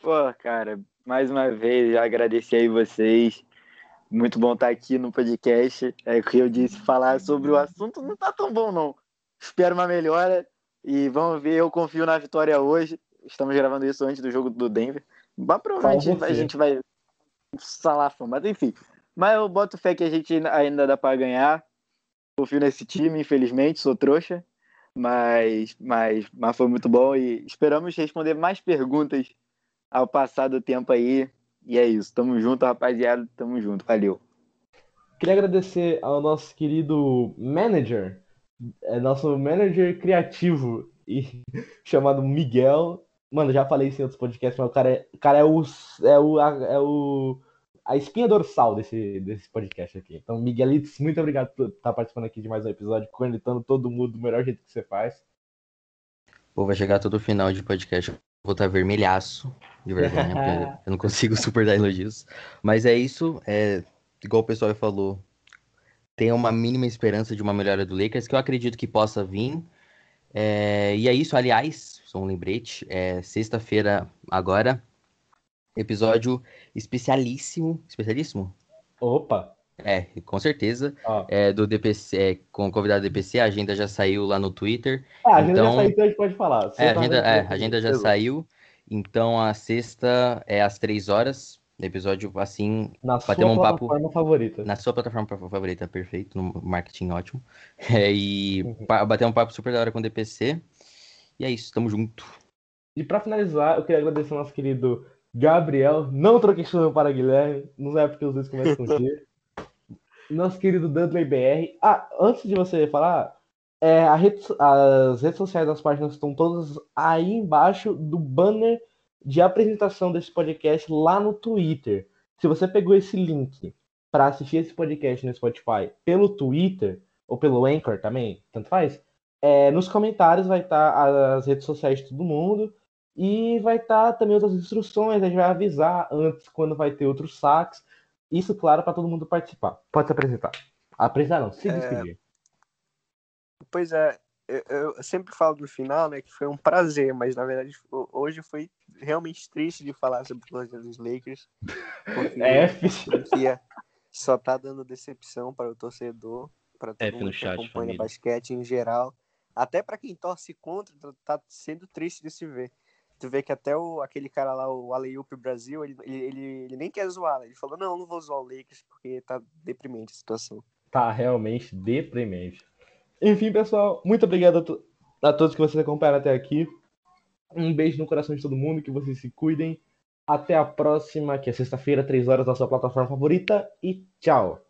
Pô, cara, mais uma vez, já agradecer aí vocês. Muito bom estar aqui no podcast. É o que eu disse, falar sobre o assunto não tá tão bom, não. Espero uma melhora e vamos ver. Eu confio na vitória hoje. Estamos gravando isso antes do jogo do Denver. Mas provavelmente a gente vai salar fã, mas enfim. Mas eu boto fé que a gente ainda dá para ganhar. Confio nesse time, infelizmente, sou trouxa. Mas, mas, mas foi muito bom e esperamos responder mais perguntas ao passar do tempo aí. E é isso. Tamo junto, rapaziada. Tamo junto. Valeu. Queria agradecer ao nosso querido manager, é nosso manager criativo e <laughs> chamado Miguel. Mano, já falei isso em outros podcasts, mas o cara é, o cara é o é o a, é o a espinha dorsal desse desse podcast aqui. Então, Miguelitos, muito obrigado por estar participando aqui de mais um episódio, conectando todo mundo do melhor jeito que você faz. Pô, vai chegar todo o final de podcast. eu Vou estar vermelhaço de vergonha, porque <laughs> eu não consigo suportar elogios. Mas é isso, é, igual o pessoal falou, tem uma mínima esperança de uma melhora do Lakers, que eu acredito que possa vir. É, e é isso, aliás, só um lembrete, é, sexta-feira agora, episódio especialíssimo, especialíssimo? Opa! É, com certeza, Ó. é, do DPC, é, com o convidado do DPC, a agenda já saiu lá no Twitter, Ah, a agenda Então- já saiu, então a gente pode falar. É, a agenda, é, a agenda já saiu. Então a sexta é às três horas. Episódio assim, Na sua um papo- plataforma favorita. na sua plataforma favorita, perfeito, no marketing ótimo. <laughs> É, e Uhum. bater um papo super da hora com o DPC. E é isso, tamo junto. E pra finalizar, eu queria agradecer ao nosso querido Gabriel. Não troquei chama para Guilherme. Não é porque os dois começam com G. <laughs> Nosso querido Dudley BR. Ah, antes de você falar, é, a rede- as redes sociais das páginas estão todas aí embaixo do banner de apresentação desse podcast lá no Twitter. Se você pegou esse link para assistir esse podcast no Spotify pelo Twitter ou pelo Anchor também, tanto faz, é, nos comentários vai estar as redes sociais de todo mundo. E vai estar também outras instruções, a gente vai avisar antes quando vai ter outros saques. Isso, claro, para todo mundo participar. Pode se apresentar. Apresentar não, se É, despedir. Pois é, eu, eu sempre falo no final, né, que foi um prazer, mas na verdade ho- hoje foi realmente triste de falar sobre o Los Angeles Lakers, porque É, franquia só tá dando decepção para o torcedor, para todo F no mundo que acompanha família. basquete em geral, até para quem torce contra, tá- tá sendo triste de se ver. Tu vê que até o, aquele cara lá, o Aleiup Brasil, ele, ele, ele, nem quer zoar, ele falou, não, não vou zoar o Lakers, porque tá deprimente a situação. Tá realmente deprimente. Enfim, pessoal, muito obrigado a, to- a todos que vocês acompanharam até aqui. Um beijo no coração de todo mundo, que vocês se cuidem. Até a próxima, que é sexta-feira, 3 horas, na sua plataforma favorita. E tchau!